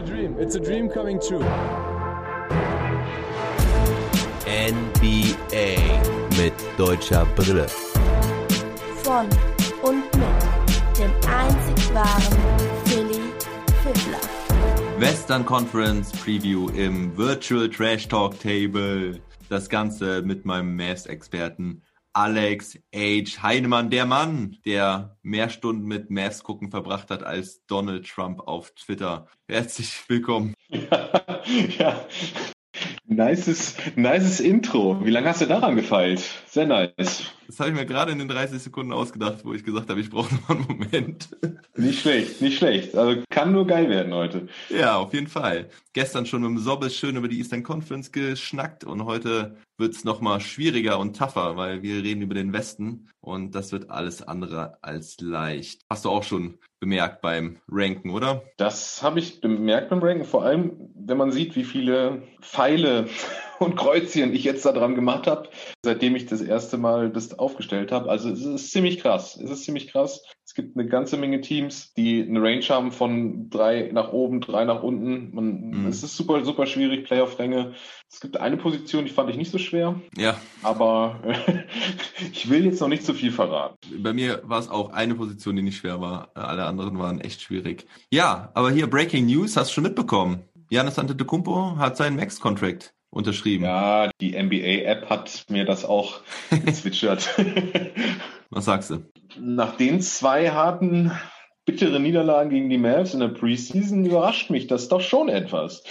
a dream. It's a dream coming true. NBA mit deutscher Brille. Von und mit dem einzig wahren Philly Fiddler. Western Conference Preview im Virtual Trash Talk Table. Das Ganze mit meinem Mavs-Experten Alex H. Heinemann, der Mann, der mehr Stunden mit Mavs gucken verbracht hat als Donald Trump auf Twitter. Herzlich willkommen. Ja, ja. Nices, nices Intro. Wie lange hast du daran gefeilt? Sehr nice. Das habe ich mir gerade in den 30 Sekunden ausgedacht, wo ich gesagt habe, ich brauche noch einen Moment. Nicht schlecht, nicht schlecht. Also kann nur geil werden heute. Ja, auf jeden Fall. Gestern schon mit dem Sobbes schön über die Eastern Conference geschnackt und heute wird es nochmal schwieriger und tougher, weil wir reden über den Westen und das wird alles andere als leicht. Hast du auch schon bemerkt beim Ranken, oder? Das habe ich bemerkt beim Ranken, vor allem wenn man sieht, wie viele Pfeile und Kreuzchen ich jetzt da dran gemacht habe, seitdem ich das erste Mal das aufgestellt habe. Also es ist ziemlich krass. Es ist ziemlich krass. Es gibt eine ganze Menge Teams, die eine Range haben von drei nach oben, drei nach unten. Man, mhm. Es ist super, super schwierig, Playoff-Ränge. Es gibt eine Position, die fand ich nicht so schwer. Ja. Aber ich will jetzt noch nicht zu viel verraten. Bei mir war es auch eine Position, die nicht schwer war. Alle anderen waren echt schwierig. Ja, aber hier Breaking News, hast du schon mitbekommen? Janis Antetokounmpo hat seinen Max-Contract unterschrieben. Ja, die NBA-App hat mir das auch gezwitschert. Was sagst du? Nach den zwei harten, bittere Niederlagen gegen die Mavs in der Preseason überrascht mich das doch schon etwas.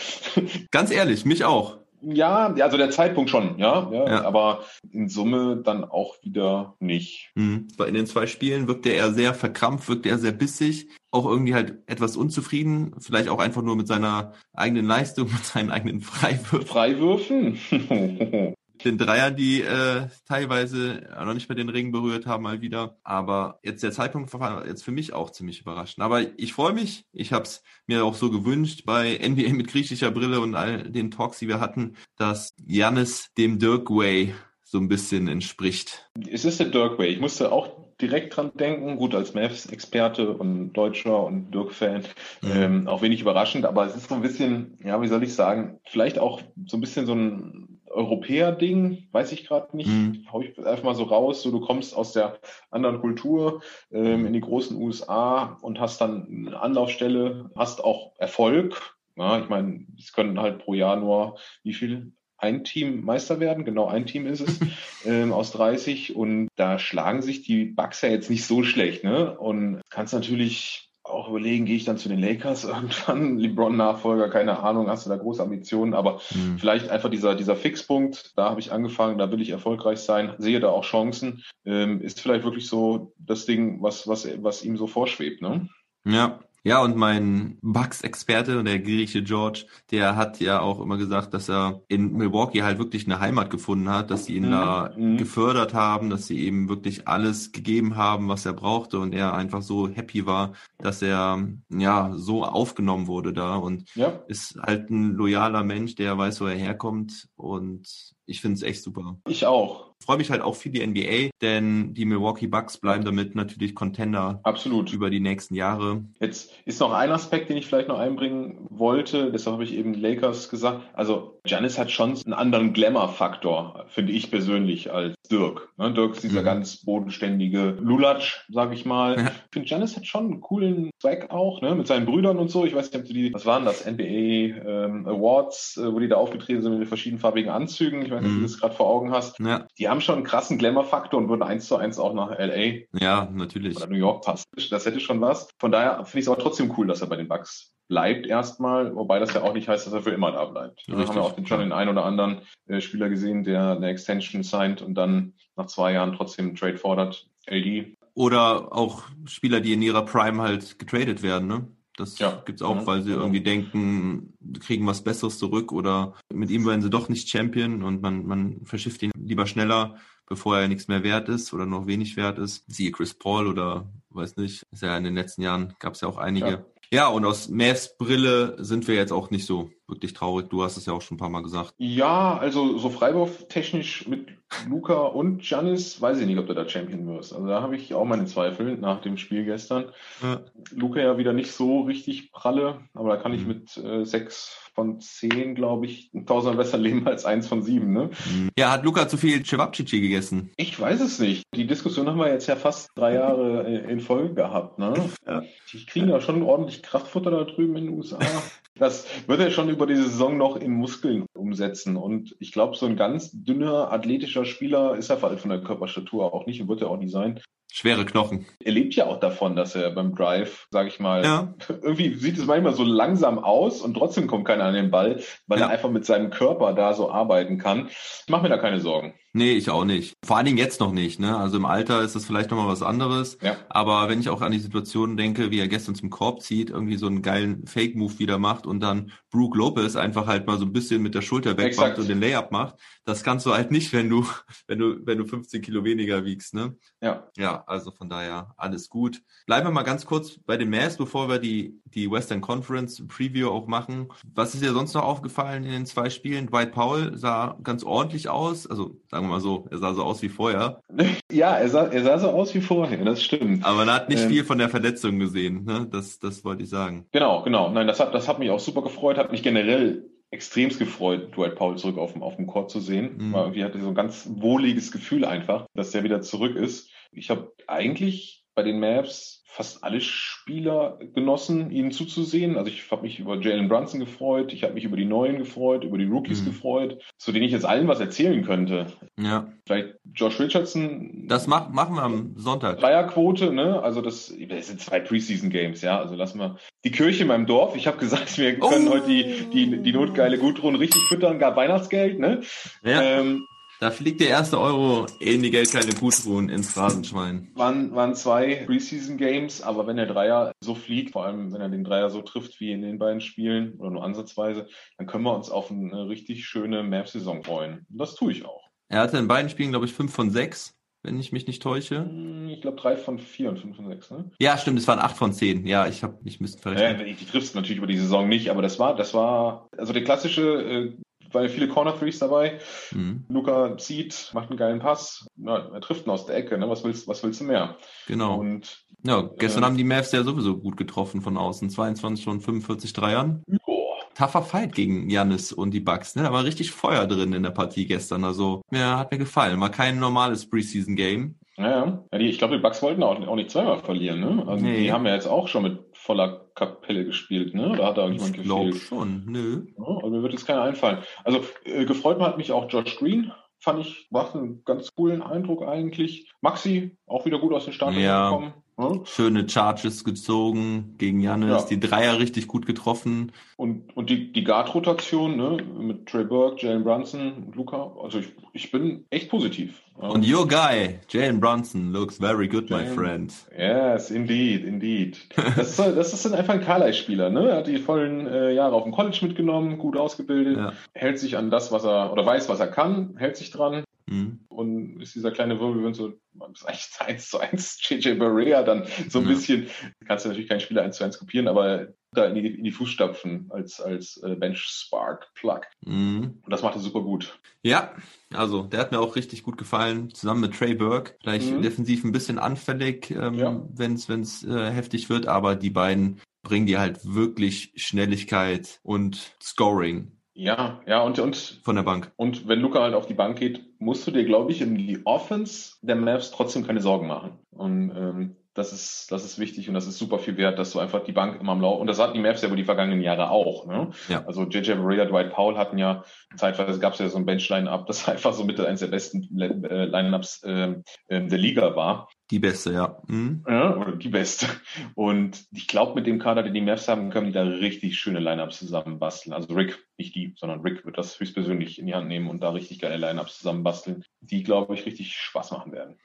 Ganz ehrlich, mich auch. Ja, also der Zeitpunkt schon, ja, ja, ja, aber in Summe dann auch wieder nicht. Mhm. In den zwei Spielen wirkte er sehr verkrampft, wirkte er sehr bissig, auch irgendwie halt etwas unzufrieden, vielleicht auch einfach nur mit seiner eigenen Leistung, mit seinen eigenen Freiwürfen. Freiwürfen? den Dreier, die äh, teilweise noch nicht mehr den Ring berührt haben, mal wieder. Aber jetzt der Zeitpunkt war jetzt für mich auch ziemlich überraschend. Aber ich freue mich. Ich habe es mir auch so gewünscht bei NBA mit griechischer Brille und all den Talks, die wir hatten, dass Janis dem Dirk Way so ein bisschen entspricht. Es ist der Dirk Way. Ich musste auch direkt dran denken. Gut, als Mavs-Experte und Deutscher und Dirk-Fan, mhm. ähm, auch wenig überraschend, aber es ist so ein bisschen, ja, wie soll ich sagen, vielleicht auch so ein bisschen so ein Europäer-Ding, weiß ich gerade nicht. Mhm. Hau ich einfach mal so raus. So, du kommst aus der anderen Kultur ähm, in die großen USA und hast dann eine Anlaufstelle, hast auch Erfolg. Ja, ich meine, es können halt pro Jahr nur wie viel? Ein Team Meister werden, genau ein Team ist es, ähm, aus 30 und da schlagen sich die Bucks ja jetzt nicht so schlecht, ne? Und kannst natürlich auch überlegen, gehe ich dann zu den Lakers irgendwann, LeBron-Nachfolger, keine Ahnung, hast du da große Ambitionen, aber mhm. vielleicht einfach dieser, dieser Fixpunkt, da habe ich angefangen, da will ich erfolgreich sein, sehe da auch Chancen, ähm, ist vielleicht wirklich so das Ding, was, was, was ihm so vorschwebt, ne? Ja, ja, und mein Bucks-Experte, der Grieche George, der hat ja auch immer gesagt, dass er in Milwaukee halt wirklich eine Heimat gefunden hat, dass sie ihn mhm. da mhm. gefördert haben, dass sie eben wirklich alles gegeben haben, was er brauchte und er einfach so happy war, dass er ja so aufgenommen wurde da und ja. ist halt ein loyaler Mensch, der weiß, wo er herkommt und ich finde es echt super. Ich auch freue mich halt auch für die NBA, denn die Milwaukee Bucks bleiben damit natürlich Contender. Absolut. Über die nächsten Jahre. Jetzt ist noch ein Aspekt, den ich vielleicht noch einbringen wollte. Deshalb habe ich eben Lakers gesagt. Also Giannis hat schon einen anderen Glamour-Faktor, finde ich persönlich, als Dirk. Ne? Dirk ist dieser mhm. ganz bodenständige Lulatsch, sage ich mal. Ja. Ich finde, Giannis hat schon einen coolen Zweck auch, ne? mit seinen Brüdern und so. Ich weiß nicht, ob die, was waren das, NBA ähm, Awards, äh, wo die da aufgetreten sind mit den verschiedenfarbigen Anzügen. Ich weiß nicht, mhm. ob du das gerade vor Augen hast. Ja. Die haben schon einen krassen Glamour-Faktor und würden eins zu eins auch nach LA ja, natürlich. oder New York passen. Das hätte schon was. Von daher finde ich es aber trotzdem cool, dass er bei den Bucks bleibt erstmal, wobei das ja auch nicht heißt, dass er für immer da bleibt. Da haben wir auch schon den einen oder anderen äh, Spieler gesehen, der eine Extension signed und dann nach zwei Jahren trotzdem einen Trade fordert. LD. Oder auch Spieler, die in ihrer Prime halt getradet werden, ne? Das ja. gibt's auch, weil sie irgendwie denken, kriegen was Besseres zurück oder mit ihm werden sie doch nicht Champion und man, man verschifft ihn lieber schneller, bevor er nichts mehr wert ist oder noch wenig wert ist. Siehe Chris Paul oder weiß nicht. Ist ja in den letzten Jahren gab's ja auch einige. Ja. ja, und aus Mavs Brille sind wir jetzt auch nicht so wirklich traurig. Du hast es ja auch schon ein paar Mal gesagt. Ja, also so Freiwurf-technisch mit Luca und Janis, weiß ich nicht, ob du da Champion wirst. Also da habe ich auch meine Zweifel nach dem Spiel gestern. Ja. Luca ja wieder nicht so richtig pralle, aber da kann ich mhm. mit äh, sechs von zehn, glaube ich, ein Tausender besser leben als eins von sieben. Ne? Ja, hat Luca zu viel Cevapcici gegessen? Ich weiß es nicht. Die Diskussion haben wir jetzt ja fast drei Jahre in Folge gehabt. Ne? Ja. Die kriegen ja schon ordentlich Kraftfutter da drüben in den USA. Das wird er schon über die Saison noch in Muskeln umsetzen. Und ich glaube, so ein ganz dünner, athletischer Spieler ist er halt von der Körperstatur auch nicht und wird er auch nicht sein. Schwere Knochen. Er lebt ja auch davon, dass er beim Drive, sage ich mal, ja. irgendwie sieht es manchmal so langsam aus und trotzdem kommt keiner an den Ball, weil ja. er einfach mit seinem Körper da so arbeiten kann. Ich mache mir da keine Sorgen. Nee, ich auch nicht. Vor allen Dingen jetzt noch nicht. Ne? Also im Alter ist das vielleicht nochmal was anderes. Ja. Aber wenn ich auch an die Situation denke, wie er gestern zum Korb zieht, irgendwie so einen geilen Fake-Move wieder macht und dann Brooke Lopez einfach halt mal so ein bisschen mit der Schulter wegmacht und den Layup macht, das kannst du halt nicht, wenn du, wenn du, wenn du 15 Kilo weniger wiegst. Ne? Ja. Ja, also von daher alles gut. Bleiben wir mal ganz kurz bei den Mavs, bevor wir die, die Western Conference Preview auch machen. Was ist dir sonst noch aufgefallen in den zwei Spielen? Dwight Powell sah ganz ordentlich aus. Also sagen wir mal so, er sah so aus wie vorher. Ja, er sah, er sah so aus wie vorher, das stimmt. Aber man hat nicht ähm, viel von der Verletzung gesehen, ne? Das, das wollte ich sagen. Genau, genau. Nein, das hat, das hat mich auch super gefreut, hat mich generell extremst gefreut, Dwight Powell zurück auf dem, auf dem Court zu sehen. Mhm. Weil irgendwie hatte so ein ganz wohliges Gefühl einfach, dass der wieder zurück ist. Ich habe eigentlich bei den Mavs fast alle Spieler genossen, ihnen zuzusehen. Also ich habe mich über Jalen Brunson gefreut, ich habe mich über die Neuen gefreut, über die Rookies mhm. gefreut, zu denen ich jetzt allen was erzählen könnte. Ja. Vielleicht Josh Richardson. Das mach, machen wir am Sonntag. Dreierquote, ne? Also das, das sind zwei Preseason Games, ja. Also lassen wir die Kirche in meinem Dorf. Ich habe gesagt, wir können oh. heute die, die, die notgeile Gudrun richtig füttern, gab Weihnachtsgeld, ne? Ja. Ähm, da fliegt der erste Euro in die Geldkeile Gutruhen ins Phrasenschwein. Waren, waren zwei Preseason Games, aber wenn der Dreier so fliegt, vor allem wenn er den Dreier so trifft wie in den beiden Spielen oder nur ansatzweise, dann können wir uns auf eine richtig schöne Map-Saison freuen. Und das tue ich auch. Er hatte in beiden Spielen, glaube ich, fünf von sechs wenn ich mich nicht täusche. Hm, ich glaube drei von vier und fünf von sechs, ne? Ja, stimmt, es waren acht von zehn. Ja, ich habe mich müsste verrechnen. Ja, die triffst natürlich über die Saison nicht, aber das war, das war, also der klassische äh, weil viele Corner Threes dabei. Mhm. Luca zieht, macht einen geilen Pass, ja, er trifft ihn aus der Ecke, ne? Was willst, was willst du mehr? Genau. Und ja, gestern äh, haben die Mavs ja sowieso gut getroffen von außen. 22 von 45 Dreiern. Boah. Tougher Fight gegen Janis und die Bucks. Ne? Da war richtig Feuer drin in der Partie gestern. Also, mir hat mir gefallen. War kein normales Preseason-Game. Ja, ja. Die, ich glaube, die Bucks wollten auch, nicht zweimal verlieren, ne? Also nee. die haben ja jetzt auch schon mit voller Kapelle gespielt, ne? Da hat da irgendjemand ich gefehlt? Ich schon, nö. Ja, also mir wird jetzt keiner einfallen. Also äh, gefreut hat mich auch Josh Green, fand ich, macht einen ganz coolen Eindruck eigentlich. Maxi, auch wieder gut aus den Start ja. gekommen. Hm? Schöne Charges gezogen gegen Janis, ja. die Dreier richtig gut getroffen. Und, und die, die Guard-Rotation ne, mit Trey Burke, Jalen Brunson und Luca, also ich, ich bin echt positiv. Und your guy, Jalen Brunson, looks very good, Jalen, my friend. Yes, indeed, indeed. Das ist, das ist einfach ein Carly-Spieler, ne? Er hat die vollen äh, Jahre auf dem College mitgenommen, gut ausgebildet, ja. hält sich an das, was er, oder weiß, was er kann, hält sich dran. Mhm. Und ist dieser kleine Wirbelwind so, ist eigentlich eins zu eins JJ Barea dann so ein ja. bisschen, kannst du natürlich keinen Spieler eins zu eins kopieren, aber da in die, in die Fußstapfen als, als äh, Bench Spark Plug. Mhm. Und das macht er super gut. Ja, also der hat mir auch richtig gut gefallen, zusammen mit Trey Burke. Vielleicht mhm. defensiv ein bisschen anfällig, ähm, ja. wenn es äh, heftig wird, aber die beiden bringen dir halt wirklich Schnelligkeit und Scoring ja, ja, und, und von der Bank. Und wenn Luca halt auf die Bank geht, musst du dir, glaube ich, in die Offense der Mavs trotzdem keine Sorgen machen. Und ähm, das ist, das ist wichtig und das ist super viel wert, dass du einfach die Bank immer am Laufen, und das hatten die Mavs ja über die vergangenen Jahre auch, ne? Ja. Also JJ Barea, Dwight Powell hatten ja, zeitweise gab es ja so ein Bench-Line-Up, das einfach so mit eines der besten äh, Line-Ups äh, der Liga war. Die beste, ja. Mhm. ja. Oder die beste. Und ich glaube, mit dem Kader, den die Mavs haben, können die da richtig schöne Lineups zusammenbasteln. Also Rick, nicht die, sondern Rick wird das höchstpersönlich in die Hand nehmen und da richtig geile Lineups zusammenbasteln, die, glaube ich, richtig Spaß machen werden.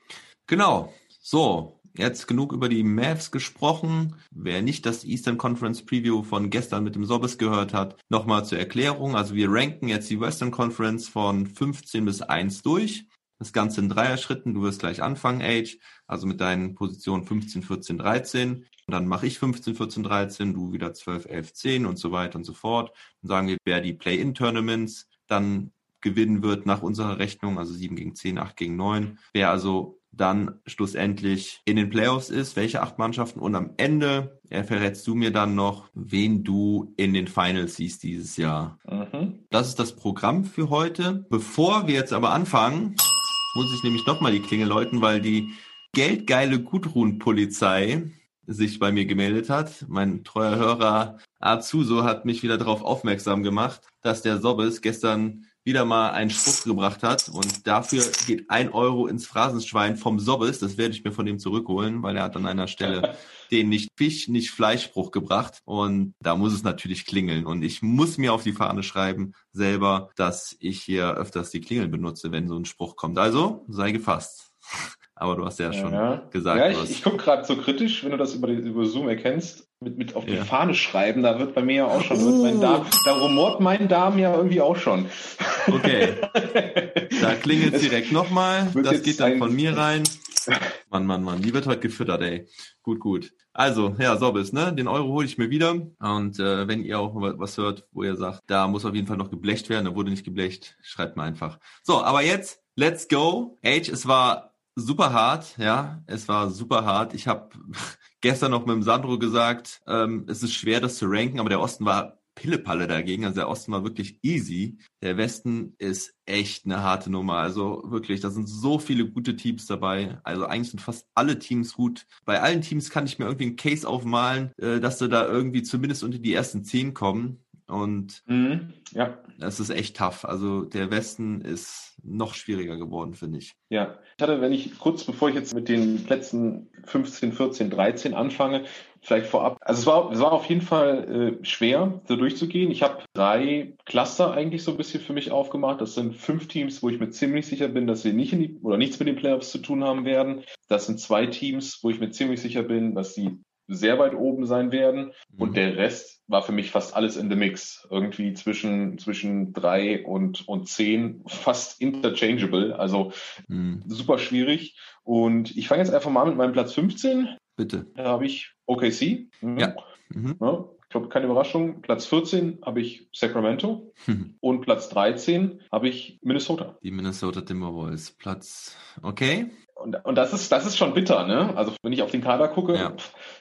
Genau. So, Jetzt genug über die Mavs gesprochen. Wer nicht das Eastern Conference Preview von gestern mit dem Sobbes gehört hat, nochmal zur Erklärung. Also wir ranken jetzt die Western Conference von 15 bis 1 durch. Das Ganze in Dreier-Schritten. Du wirst gleich anfangen, Age, also mit deinen Positionen 15, 14, 13. Und dann mache ich 15, 14, 13, du wieder 12, 11, 10 und so weiter und so fort. Und sagen wir, wer die Play-In-Tournaments dann gewinnen wird nach unserer Rechnung, also 7 gegen 10, 8 gegen 9. Wer also dann schlussendlich in den Playoffs ist, welche acht Mannschaften und am Ende verrätst du mir dann noch, wen du in den Finals siehst dieses Jahr. Mhm. Das ist das Programm für heute. Bevor wir jetzt aber anfangen, muss ich nämlich nochmal die Klingel läuten, weil die geldgeile Gudrun-Polizei sich bei mir gemeldet hat. Mein treuer Hörer Azuso hat mich wieder darauf aufmerksam gemacht, dass der Sobbes gestern wieder mal einen Spruch gebracht hat und dafür geht ein Euro ins Phrasenschwein vom Sobbes. Das werde ich mir von ihm zurückholen, weil er hat an einer Stelle den nicht Fisch, nicht Fleischspruch gebracht und da muss es natürlich klingeln und ich muss mir auf die Fahne schreiben selber, dass ich hier öfters die Klingeln benutze, wenn so ein Spruch kommt. Also sei gefasst. Aber du hast ja schon ja. gesagt. Ja, ich, ich gucke gerade so kritisch, wenn du das über, die, über Zoom erkennst, mit, mit auf die ja. Fahne schreiben, da wird bei mir ja auch schon, uh. mein Darm, da rumort mein Darm ja irgendwie auch schon. Okay. Da klingelt direkt nochmal. Das geht dann von mir rein. Mann, Mann, Mann, die wird heute gefüttert, ey. Gut, gut. Also, ja, Sobbis, ne? Den Euro hole ich mir wieder. Und äh, wenn ihr auch was hört, wo ihr sagt, da muss auf jeden Fall noch geblecht werden, da wurde nicht geblecht, schreibt mir einfach. So, aber jetzt, let's go. Age, es war super hart, ja, es war super hart. Ich habe gestern noch mit dem Sandro gesagt, ähm, es ist schwer, das zu ranken, aber der Osten war Pillepalle dagegen. Also der Osten war wirklich easy. Der Westen ist echt eine harte Nummer. Also wirklich, da sind so viele gute Teams dabei. Also eigentlich sind fast alle Teams gut. Bei allen Teams kann ich mir irgendwie einen Case aufmalen, äh, dass sie da irgendwie zumindest unter die ersten zehn kommen. Und mhm, ja. das ist echt tough. Also der Westen ist noch schwieriger geworden, finde ich. Ja, ich hatte, wenn ich kurz bevor ich jetzt mit den Plätzen 15, 14, 13 anfange, vielleicht vorab. Also es war, es war auf jeden Fall äh, schwer, so durchzugehen. Ich habe drei Cluster eigentlich so ein bisschen für mich aufgemacht. Das sind fünf Teams, wo ich mir ziemlich sicher bin, dass sie nicht in die oder nichts mit den Playoffs zu tun haben werden. Das sind zwei Teams, wo ich mir ziemlich sicher bin, dass sie sehr weit oben sein werden. Mhm. Und der Rest war für mich fast alles in the mix. Irgendwie zwischen, zwischen drei und, und zehn, fast interchangeable. Also mhm. super schwierig. Und ich fange jetzt einfach mal mit meinem Platz 15. Bitte. Da habe ich OKC. Mhm. Ja. Mhm. ja. Ich glaube, keine Überraschung. Platz 14 habe ich Sacramento und Platz 13 habe ich Minnesota. Die Minnesota Timberwolves. Platz, okay. Und, und das ist, das ist schon bitter, ne? Also wenn ich auf den Kader gucke, ja.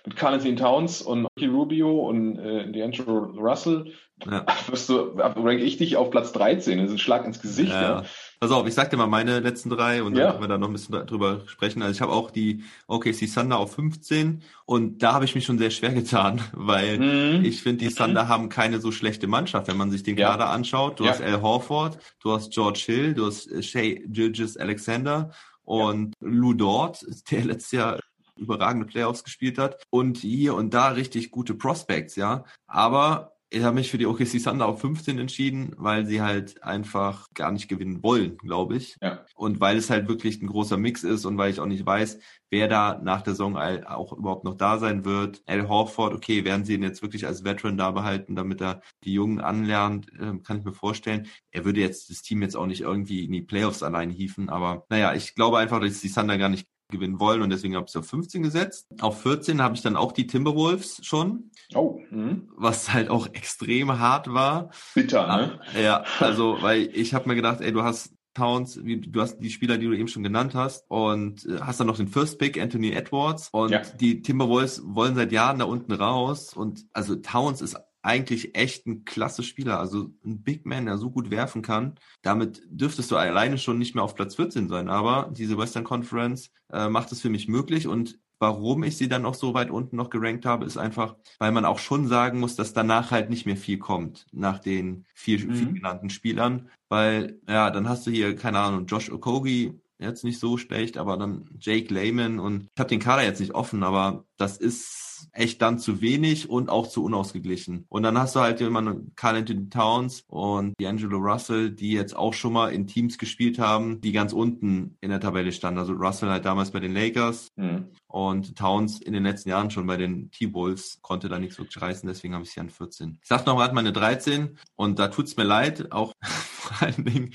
mit Carl Towns und Ricky Rubio und äh, D'Angelo Russell, ja. wirst du, rank ich dich auf Platz 13. Das ist ein Schlag ins Gesicht, ja. Ne? Pass auf, ich sag dir mal meine letzten drei und dann ja. können wir da noch ein bisschen drüber sprechen. Also ich habe auch die OKC Thunder auf 15 und da habe ich mich schon sehr schwer getan, weil mhm. ich finde, die mhm. Thunder haben keine so schlechte Mannschaft, wenn man sich den Kader anschaut. Du hast Al Horford, du hast George Hill, du hast Shea Gilgis Alexander und ja. Lou Dort, der letztes Jahr überragende Playoffs gespielt hat und hier und da richtig gute Prospects, ja. Aber ich habe mich für die OKC Thunder auf 15 entschieden, weil sie halt einfach gar nicht gewinnen wollen, glaube ich. Ja. Und weil es halt wirklich ein großer Mix ist und weil ich auch nicht weiß, wer da nach der Saison auch überhaupt noch da sein wird. Al Horford, okay, werden sie ihn jetzt wirklich als Veteran da behalten, damit er die Jungen anlernt, ähm, kann ich mir vorstellen. Er würde jetzt das Team jetzt auch nicht irgendwie in die Playoffs allein hieven, aber naja, ich glaube einfach, dass die Thunder gar nicht gewinnen wollen und deswegen habe ich es auf 15 gesetzt. Auf 14 habe ich dann auch die Timberwolves schon. Oh. Mh. Was halt auch extrem hart war. Bitter, ne? Ja, also, weil ich habe mir gedacht, ey, du hast Towns, du hast die Spieler, die du eben schon genannt hast und äh, hast dann noch den First Pick, Anthony Edwards und ja. die Timberwolves wollen seit Jahren da unten raus und also Towns ist eigentlich echt ein klasse Spieler, also ein Big Man, der so gut werfen kann. Damit dürftest du alleine schon nicht mehr auf Platz 14 sein, aber diese Western Conference äh, macht es für mich möglich und warum ich sie dann auch so weit unten noch gerankt habe, ist einfach, weil man auch schon sagen muss, dass danach halt nicht mehr viel kommt nach den vier, mhm. vier genannten Spielern, weil ja, dann hast du hier keine Ahnung, Josh Okogi, jetzt nicht so schlecht, aber dann Jake Lehman und ich habe den Kader jetzt nicht offen, aber das ist echt dann zu wenig und auch zu unausgeglichen. Und dann hast du halt jemanden, Carl Anthony Towns und D'Angelo Russell, die jetzt auch schon mal in Teams gespielt haben, die ganz unten in der Tabelle standen. Also Russell halt damals bei den Lakers mhm. und Towns in den letzten Jahren schon bei den T-Bulls, konnte da nichts wirklich reißen, deswegen habe ich sie an 14. Ich sag noch mal meine 13 und da tut's mir leid, auch vor allen Dingen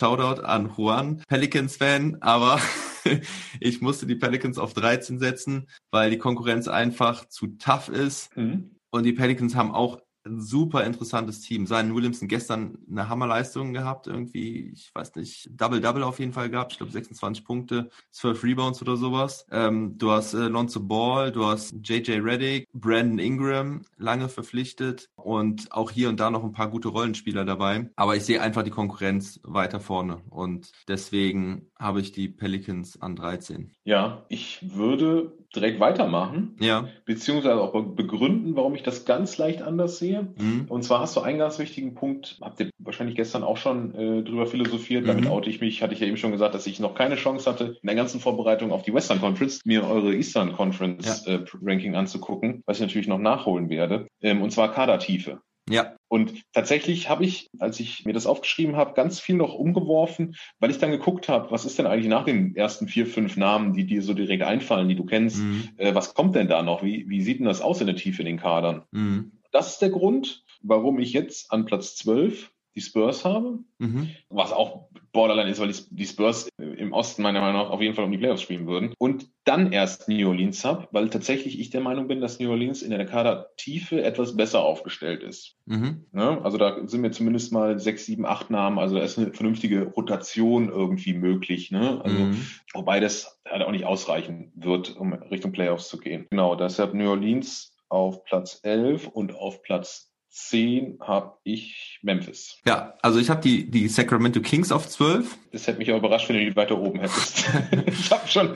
Shoutout an Juan, Pelicans-Fan, aber ich musste die Pelicans auf 13 setzen, weil die Konkurrenz einfach zu tough ist. Mhm. Und die Pelicans haben auch ein super interessantes Team. Sein Williamson gestern eine Hammerleistung gehabt, irgendwie, ich weiß nicht, Double-Double auf jeden Fall gehabt. Ich glaube 26 Punkte, 12 Rebounds oder sowas. Ähm, du hast äh, Lonzo Ball, du hast JJ Reddick, Brandon Ingram, lange verpflichtet und auch hier und da noch ein paar gute Rollenspieler dabei. Aber ich sehe einfach die Konkurrenz weiter vorne und deswegen habe ich die Pelicans an 13. Ja, ich würde direkt weitermachen. Ja. Beziehungsweise auch begründen, warum ich das ganz leicht anders sehe. Mhm. Und zwar hast du einen ganz wichtigen Punkt, habt ihr wahrscheinlich gestern auch schon äh, drüber philosophiert. Mhm. Damit oute ich mich, hatte ich ja eben schon gesagt, dass ich noch keine Chance hatte, in der ganzen Vorbereitung auf die Western Conference mir eure Eastern Conference ja. äh, Ranking anzugucken, was ich natürlich noch nachholen werde. Ähm, und zwar Kadertiefe. Ja. Und tatsächlich habe ich, als ich mir das aufgeschrieben habe, ganz viel noch umgeworfen, weil ich dann geguckt habe, was ist denn eigentlich nach den ersten vier, fünf Namen, die dir so direkt einfallen, die du kennst, mhm. äh, was kommt denn da noch? Wie, wie sieht denn das aus in der Tiefe in den Kadern? Mhm. Das ist der Grund, warum ich jetzt an Platz 12 die Spurs habe, mhm. was auch Borderline ist, weil die, Spurs im Osten meiner Meinung nach auf jeden Fall um die Playoffs spielen würden. Und dann erst New Orleans habe, weil tatsächlich ich der Meinung bin, dass New Orleans in der Kadertiefe etwas besser aufgestellt ist. Mhm. Ja, also da sind mir zumindest mal sechs, sieben, acht Namen, also da ist eine vernünftige Rotation irgendwie möglich. Ne? Also, mhm. Wobei das halt auch nicht ausreichen wird, um Richtung Playoffs zu gehen. Genau, deshalb New Orleans auf Platz 11 und auf Platz 10 habe ich Memphis. Ja, also ich habe die, die Sacramento Kings auf 12. Das hätte mich auch überrascht, wenn du die weiter oben hättest. ich habe schon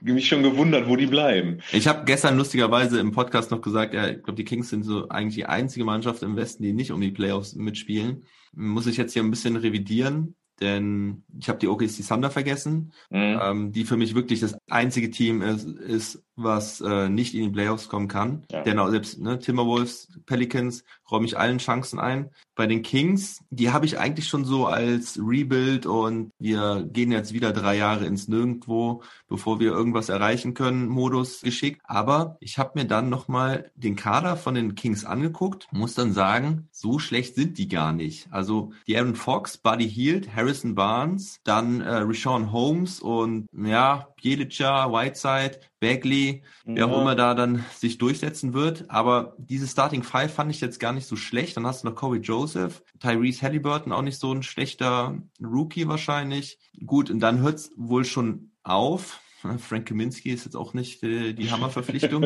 mich schon gewundert, wo die bleiben. Ich habe gestern lustigerweise im Podcast noch gesagt, ja, ich glaube, die Kings sind so eigentlich die einzige Mannschaft im Westen, die nicht um die Playoffs mitspielen. Muss ich jetzt hier ein bisschen revidieren denn ich habe die OKC Thunder vergessen, mhm. ähm, die für mich wirklich das einzige Team ist, ist was äh, nicht in die Playoffs kommen kann. Ja. Denn auch selbst ne, Timberwolves, Pelicans räume ich allen Chancen ein. Bei den Kings, die habe ich eigentlich schon so als Rebuild und wir gehen jetzt wieder drei Jahre ins Nirgendwo, bevor wir irgendwas erreichen können, Modus geschickt. Aber ich habe mir dann nochmal den Kader von den Kings angeguckt, muss dann sagen, so schlecht sind die gar nicht. Also die Aaron Fox, Buddy Hield, Harrison Barnes, dann äh, Rashawn Holmes und ja, Bielica, Whiteside, Bagley, ja. wer auch immer da dann sich durchsetzen wird. Aber diese Starting Five fand ich jetzt gar nicht so schlecht. Dann hast du noch Corey Joseph, Tyrese Halliburton, auch nicht so ein schlechter Rookie wahrscheinlich. Gut, und dann hört's wohl schon auf. Frank Kaminski ist jetzt auch nicht äh, die Hammerverpflichtung.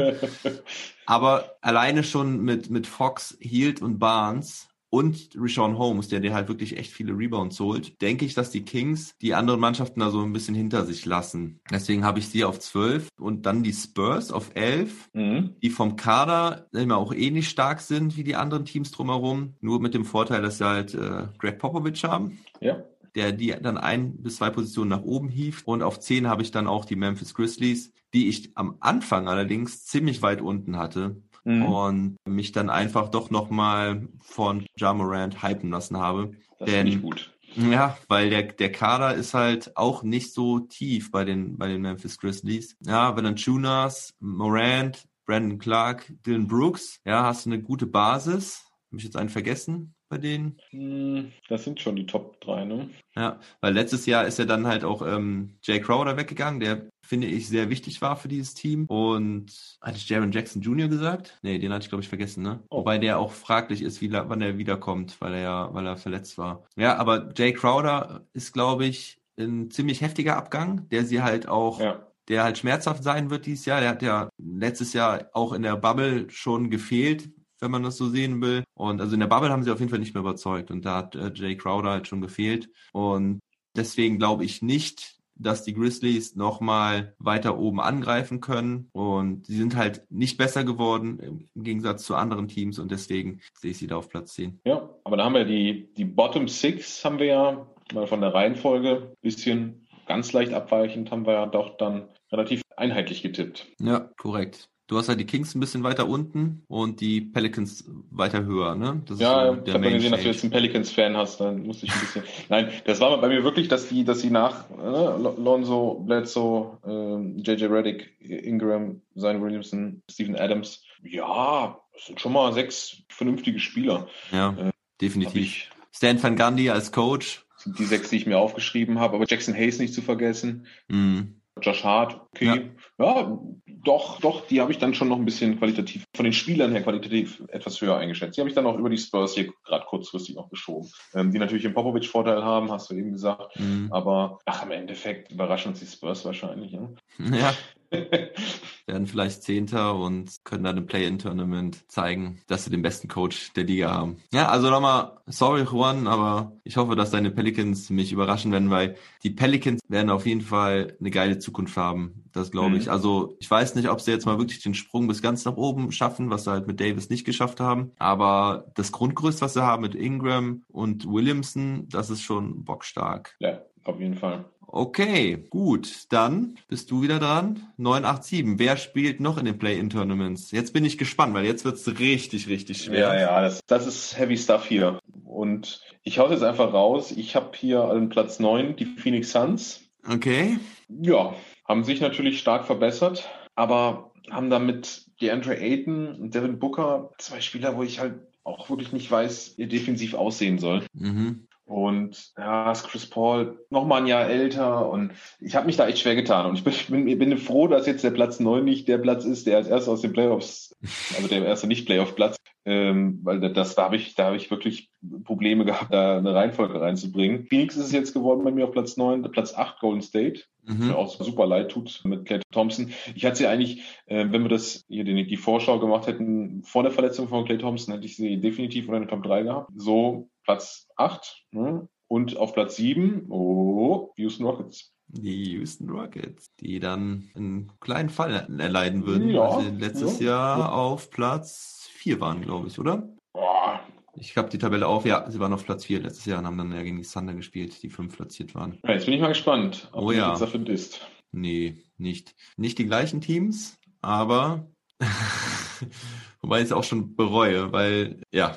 Aber alleine schon mit, mit Fox, Hield und Barnes und Rashawn Holmes, der dir halt wirklich echt viele Rebounds holt, denke ich, dass die Kings die anderen Mannschaften da so ein bisschen hinter sich lassen. Deswegen habe ich sie auf 12 und dann die Spurs auf 11, mhm. die vom Kader immer auch ähnlich stark sind wie die anderen Teams drumherum, nur mit dem Vorteil, dass sie halt äh, Greg Popovich haben. Ja der die dann ein bis zwei Positionen nach oben hieft. Und auf 10 habe ich dann auch die Memphis Grizzlies, die ich am Anfang allerdings ziemlich weit unten hatte mhm. und mich dann einfach doch nochmal von Ja Morant hypen lassen habe. Das finde ich gut. Ja, weil der, der Kader ist halt auch nicht so tief bei den, bei den Memphis Grizzlies. Ja, Valanciunas, Morant, Brandon Clark, Dylan Brooks, ja, hast du eine gute Basis. Habe ich jetzt einen vergessen? bei denen? Hm, das sind schon die Top 3, ne? Ja, weil letztes Jahr ist ja dann halt auch ähm, Jay Crowder weggegangen, der finde ich sehr wichtig war für dieses Team. Und hatte ich Jaron Jackson Jr. gesagt? Nee, den hatte ich glaube ich vergessen, ne? Oh. Wobei der auch fraglich ist, wie, wann er wiederkommt, weil er ja, weil er verletzt war. Ja, aber Jay Crowder ist glaube ich ein ziemlich heftiger Abgang, der sie halt auch ja der halt schmerzhaft sein wird dieses Jahr. Der hat ja letztes Jahr auch in der Bubble schon gefehlt, wenn man das so sehen will. Und also in der Bubble haben sie auf jeden Fall nicht mehr überzeugt. Und da hat äh, Jay Crowder halt schon gefehlt. Und deswegen glaube ich nicht, dass die Grizzlies nochmal weiter oben angreifen können. Und sie sind halt nicht besser geworden im Gegensatz zu anderen Teams. Und deswegen sehe ich sie da auf Platz 10. Ja, aber da haben wir die, die Bottom Six haben wir ja mal von der Reihenfolge bisschen ganz leicht abweichend haben wir ja doch dann relativ einheitlich getippt. Ja, korrekt. Du hast halt die Kings ein bisschen weiter unten und die Pelicans weiter höher, ne? Das ja, so ich habe gesehen, dass du jetzt einen Pelicans-Fan hast, dann musste ich ein bisschen. Nein, das war bei mir wirklich, dass die, dass sie nach äh, Lonzo, Bledsoe, äh, JJ Reddick, Ingram, Zion Williamson, Steven Adams, ja, das sind schon mal sechs vernünftige Spieler. Ja, äh, definitiv. Stan Van Gundy als Coach. Die sechs, die ich mir aufgeschrieben habe, aber Jackson Hayes nicht zu vergessen. Mhm. Josh Hart, okay. Ja, ja doch, doch, die habe ich dann schon noch ein bisschen qualitativ, von den Spielern her qualitativ etwas höher eingeschätzt. Die habe ich dann auch über die Spurs hier gerade kurzfristig noch geschoben. Ähm, die natürlich den Popovic-Vorteil haben, hast du eben gesagt. Mhm. Aber ach, im Endeffekt überraschen uns die Spurs wahrscheinlich. Ja. ja. werden vielleicht Zehnter und können dann im Play-In-Tournament zeigen, dass sie den besten Coach der Liga haben. Ja, also nochmal, sorry Juan, aber ich hoffe, dass deine Pelicans mich überraschen werden, weil die Pelicans werden auf jeden Fall eine geile Zukunft haben. Das glaube mhm. ich. Also ich weiß nicht, ob sie jetzt mal wirklich den Sprung bis ganz nach oben schaffen, was sie halt mit Davis nicht geschafft haben. Aber das Grundgerüst, was sie haben mit Ingram und Williamson, das ist schon bockstark. Ja, auf jeden Fall. Okay, gut. Dann bist du wieder dran. 987. Wer spielt noch in den Play-In-Tournaments? Jetzt bin ich gespannt, weil jetzt wird's richtig, richtig schwer. Ja, ja, das, das ist Heavy Stuff hier. Und ich hau jetzt einfach raus. Ich habe hier an Platz 9 die Phoenix Suns. Okay. Ja, haben sich natürlich stark verbessert, aber haben damit DeAndre Ayton und Devin Booker zwei Spieler, wo ich halt auch wirklich nicht weiß, wie defensiv aussehen soll. Mhm. Und ja, ist Chris Paul noch mal ein Jahr älter und ich habe mich da echt schwer getan. Und ich bin, bin, bin froh, dass jetzt der Platz 9 nicht der Platz ist, der als erster aus den Playoffs, also der erste Nicht-Playoff-Platz, ähm, weil das, da habe ich, da habe ich wirklich Probleme gehabt, da eine Reihenfolge reinzubringen. Phoenix ist es jetzt geworden bei mir auf Platz 9, Platz 8 Golden State. Mhm. Mir auch super leid tut mit Clay Thompson. Ich hatte sie eigentlich, äh, wenn wir das hier die, die Vorschau gemacht hätten, vor der Verletzung von Clay Thompson, hätte ich sie definitiv unter den Top 3 gehabt. So Platz 8 ne? und auf Platz 7, oh, Houston Rockets. Die Houston Rockets, die dann einen kleinen Fall erleiden würden, ja, weil sie letztes ja, Jahr ja. auf Platz 4 waren, glaube ich, oder? Boah. Ich habe die Tabelle auf, ja, sie waren auf Platz 4 letztes Jahr und haben dann ja gegen die Thunder gespielt, die fünf platziert waren. Ja, jetzt bin ich mal gespannt, ob oh, ja. jetzt dafür ist. Nee, nicht. Nicht die gleichen Teams, aber wobei ich es auch schon bereue, weil, ja.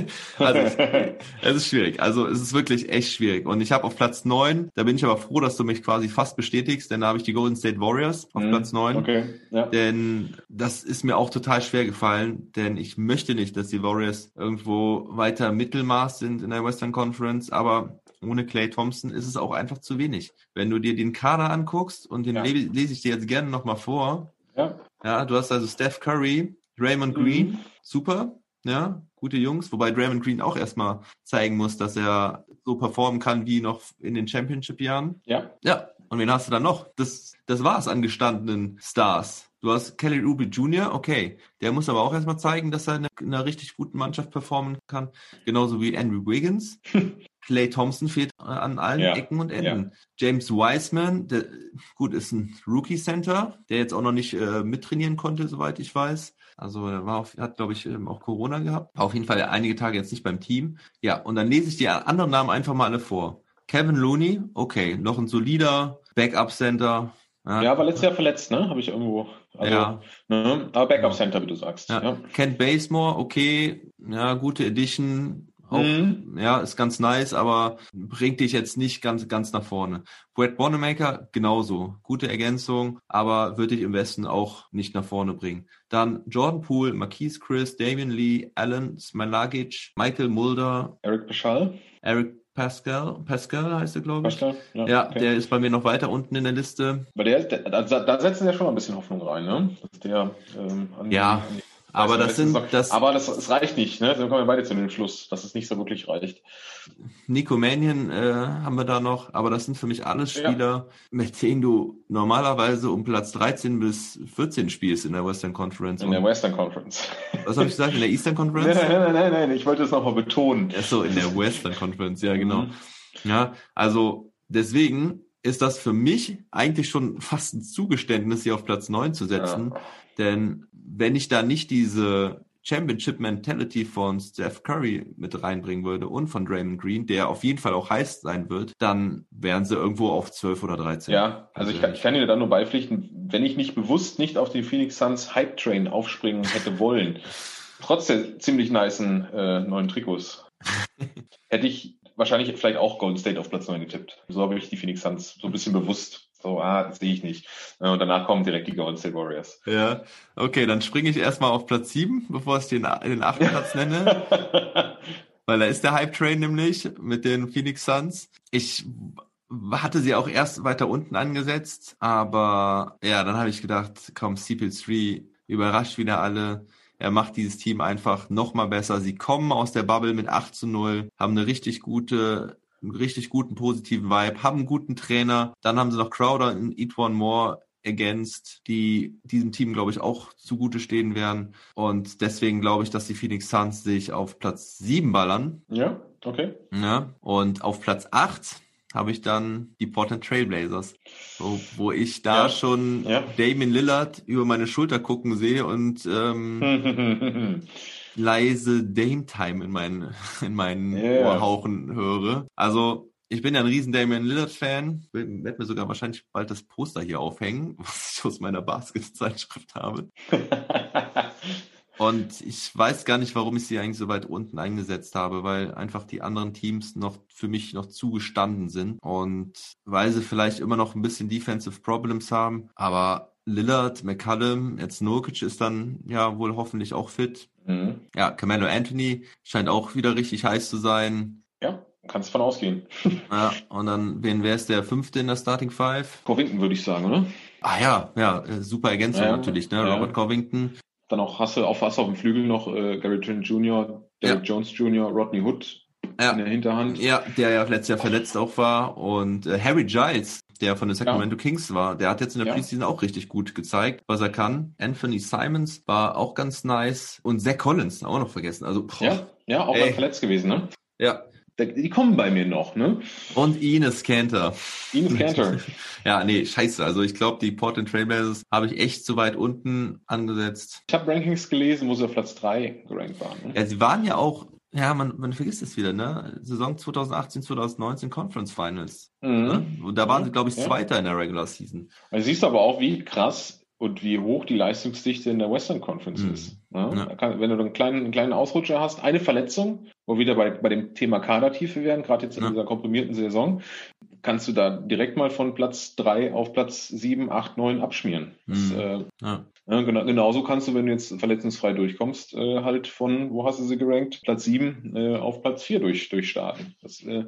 also es, ist schwierig. Also es ist wirklich echt schwierig. Und ich habe auf Platz neun. da bin ich aber froh, dass du mich quasi fast bestätigst, denn da habe ich die Golden State Warriors auf mhm. Platz neun. Okay. Ja. Denn das ist mir auch total schwer gefallen, denn ich möchte nicht, dass die Warriors irgendwo weiter Mittelmaß sind in der Western Conference, aber ohne Clay Thompson ist es auch einfach zu wenig. Wenn du dir den Kader anguckst und den ja. lese ich dir jetzt gerne nochmal vor. Ja. Ja, du hast also Steph Curry, Raymond Green, mhm. super, ja, gute Jungs, wobei Draymond Green auch erstmal zeigen muss, dass er so performen kann wie noch in den Championship-Jahren. Ja. Ja. Und wen hast du dann noch? Das, das war's an gestandenen Stars. Du hast Kelly Ruby Jr., okay. Der muss aber auch erstmal zeigen, dass er in einer richtig guten Mannschaft performen kann. Genauso wie Andrew Wiggins. Clay Thompson fehlt an allen ja. Ecken und Enden. Ja. James Wiseman, der, gut, ist ein Rookie Center, der jetzt auch noch nicht äh, mittrainieren konnte, soweit ich weiß. Also er war auf, hat, glaube ich, ähm, auch Corona gehabt. Auf jeden Fall einige Tage jetzt nicht beim Team. Ja, und dann lese ich die anderen Namen einfach mal alle vor. Kevin Looney, okay, noch ein solider Backup-Center. Ja, ja, war letztes Jahr verletzt, ne? Habe ich irgendwo. Also, ja. Ne? Aber Backup-Center, wie du sagst. Ja. ja. Kent Basemore, okay, ja, gute Edition. Auch, mhm. Ja, ist ganz nice, aber bringt dich jetzt nicht ganz, ganz nach vorne. Brett Bonemaker genauso. Gute Ergänzung, aber wird dich im Westen auch nicht nach vorne bringen. Dann Jordan Poole, Marquise Chris, Damian Lee, Alan Smalagic, Michael Mulder. Eric Paschal. Eric Pascal, Pascal heißt er, glaube ich. Pascal, ja, ja okay. der ist bei mir noch weiter unten in der Liste. Weil der, der da, da setzen wir schon ein bisschen Hoffnung rein, ne? Dass der ähm, an ja, an die aber das sind das. Aber das, das reicht nicht, ne? Dann kommen wir beide zu dem Schluss, dass es nicht so wirklich reicht. Nico Mannion äh, haben wir da noch, aber das sind für mich alles Spieler, ja. mit denen du normalerweise um Platz 13 bis 14 spielst in der Western Conference. In der Western Conference. Was habe ich gesagt? In der Eastern Conference? Nein, nein, nein, nein, ich wollte es nochmal betonen. Ach so, in der Western Conference, ja, genau. Mhm. Ja, also deswegen ist das für mich eigentlich schon fast ein Zugeständnis, hier auf Platz 9 zu setzen. Ja. Denn wenn ich da nicht diese Championship Mentality von Steph Curry mit reinbringen würde und von Draymond Green, der auf jeden Fall auch heiß sein wird, dann wären sie irgendwo auf 12 oder 13. Ja, also ich kann, ich kann dir da nur beipflichten, wenn ich nicht bewusst nicht auf den Phoenix Suns Hype Train aufspringen hätte wollen, trotz der ziemlich niceen äh, neuen Trikots, hätte ich wahrscheinlich vielleicht auch Golden State auf Platz 9 getippt. So habe ich die Phoenix Suns so ein bisschen bewusst so, ah, das sehe ich nicht. Und danach kommen direkt die Golden State Warriors. Ja, okay, dann springe ich erstmal auf Platz 7, bevor ich den, den achten Platz nenne. weil da ist der Hype-Train nämlich mit den Phoenix Suns. Ich hatte sie auch erst weiter unten angesetzt, aber ja, dann habe ich gedacht, komm, CP3 überrascht wieder alle. Er macht dieses Team einfach noch mal besser. Sie kommen aus der Bubble mit 8 zu 0, haben eine richtig gute, einen richtig guten positiven Vibe, haben einen guten Trainer. Dann haben sie noch Crowder und Eat One More ergänzt, die diesem Team, glaube ich, auch zugute stehen werden. Und deswegen glaube ich, dass die Phoenix Suns sich auf Platz 7 ballern. Ja, okay. Ja, und auf Platz 8 habe ich dann die Portland Trailblazers, wo, wo ich da ja, schon ja. Damien Lillard über meine Schulter gucken sehe und ähm, leise Dame Time in meinen, in meinen yeah. Ohrhauchen höre. Also ich bin ja ein riesen Damian Lillard-Fan. Werde mir sogar wahrscheinlich bald das Poster hier aufhängen, was ich aus meiner Basketzeitschrift habe. Und ich weiß gar nicht, warum ich sie eigentlich so weit unten eingesetzt habe, weil einfach die anderen Teams noch für mich noch zugestanden sind und weil sie vielleicht immer noch ein bisschen Defensive Problems haben. Aber Lillard, McCallum, jetzt Nurkic ist dann ja wohl hoffentlich auch fit. Mhm. Ja, Camelo Anthony scheint auch wieder richtig heiß zu sein. Ja, kannst von ausgehen. ja, und dann, wen wäre es der fünfte in der Starting Five? Covington würde ich sagen, oder? Ah ja, ja, super Ergänzung ja, natürlich, ne? Ja. Robert Covington. Dann auch hast du auf, hast auf dem Flügel noch äh, Gary Trent Jr., Derek ja. Jones Jr., Rodney Hood ja. in der Hinterhand. Ja, der ja letztes Jahr verletzt auch war. Und äh, Harry Giles, der von den Sacramento ja. Kings war, der hat jetzt in der ja. Preseason auch richtig gut gezeigt, was er kann. Anthony Simons war auch ganz nice. Und Zach Collins, auch noch vergessen. Also, boah, ja, ja, auch mal verletzt gewesen, ne? Ja, die kommen bei mir noch, ne? Und Ines Cantor. Ines Cantor. ja, nee, scheiße. Also ich glaube, die Portland Trailblazers habe ich echt zu weit unten angesetzt. Ich habe Rankings gelesen, wo sie auf Platz 3 gerankt waren. Ne? Ja, sie waren ja auch, ja, man, man vergisst es wieder, ne? Saison 2018, 2019 Conference Finals. Mhm. Ne? Und da waren sie, glaube ich, ja. Zweiter in der Regular Season. Also siehst aber auch, wie krass und wie hoch die Leistungsdichte in der Western Conference mhm. ist. Ne? Ja. Kann, wenn du einen kleinen, einen kleinen Ausrutscher hast, eine Verletzung, wo wir wieder bei, bei dem Thema Kadertiefe werden, gerade jetzt in ja. dieser komprimierten Saison, kannst du da direkt mal von Platz drei auf Platz sieben, acht, neun abschmieren. Das, mhm. äh, ja. Genau, genauso kannst du, wenn du jetzt verletzungsfrei durchkommst, äh, halt von, wo hast du sie gerankt? Platz sieben äh, auf Platz vier durch, durchstarten. Das, äh,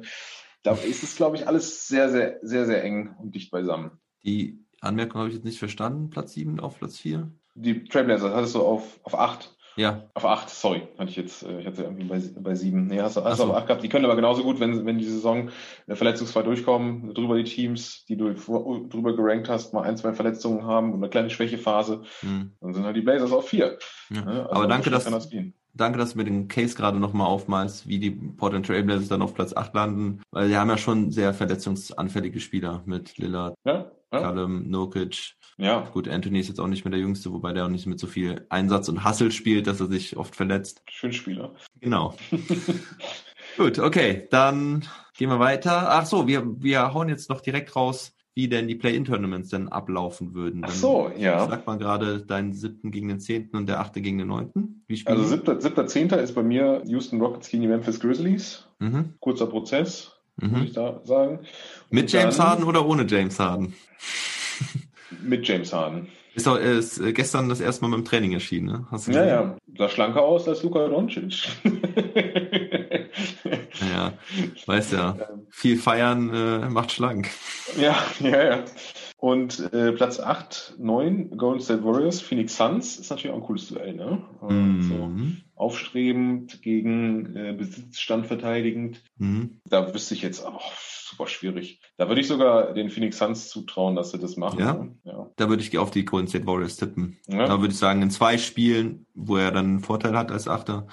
da ist es, glaube ich, alles sehr, sehr, sehr, sehr eng und dicht beisammen. Die Anmerkung habe ich jetzt nicht verstanden. Platz 7 auf Platz 4? Die Trailblazers hattest du auf, auf 8. Ja. Auf 8, sorry. Hatte ich jetzt, äh, ich hatte irgendwie bei, bei 7. Nee, hast du, hast so. auf 8 gehabt. Die können aber genauso gut, wenn, wenn die Saison äh, verletzungsfrei durchkommen, drüber die Teams, die du drüber gerankt hast, mal ein, zwei Verletzungen haben und eine kleine Schwächephase, mhm. dann sind halt die Blazers auf 4. Ja. Also aber danke, dass, das danke, dass du mir den Case gerade nochmal aufmalst, wie die Portland Trailblazers dann auf Platz 8 landen, weil die haben ja schon sehr verletzungsanfällige Spieler mit Lillard. Ja, ja. Callum, Nokic. Ja. Gut, Anthony ist jetzt auch nicht mehr der Jüngste, wobei der auch nicht mit so viel Einsatz und Hassel spielt, dass er sich oft verletzt. Schön Spieler. Genau. Gut, okay, dann gehen wir weiter. Ach so, wir, wir hauen jetzt noch direkt raus, wie denn die Play-In-Tournaments denn ablaufen würden. Dann Ach so, ja. Sag mal gerade deinen siebten gegen den zehnten und der achte gegen den neunten. Wie spielen also siebter, siebter, zehnter ist bei mir Houston Rockets gegen die Memphis Grizzlies. Mhm. Kurzer Prozess mhm. muss ich da sagen. Und mit James dann, Harden oder ohne James Harden? mit James Harden. Ist doch ist äh, gestern das erste Mal beim Training erschienen, ne? Hast du ja, ja. Sah schlanker aus als Luka Doncic. ja, weißt ja, viel feiern äh, macht schlank. Ja, ja, ja. Und äh, Platz 8, 9, Golden State Warriors, Phoenix Suns, ist natürlich auch ein cooles Duell, ne? Mm. So aufstrebend gegen äh, Besitzstand verteidigend. Mm. Da wüsste ich jetzt auch super schwierig. Da würde ich sogar den Phoenix Suns zutrauen, dass sie das machen. Ja, ja. da würde ich auf die Golden State Warriors tippen. Ja. Da würde ich sagen, in zwei Spielen, wo er dann einen Vorteil hat als Achter,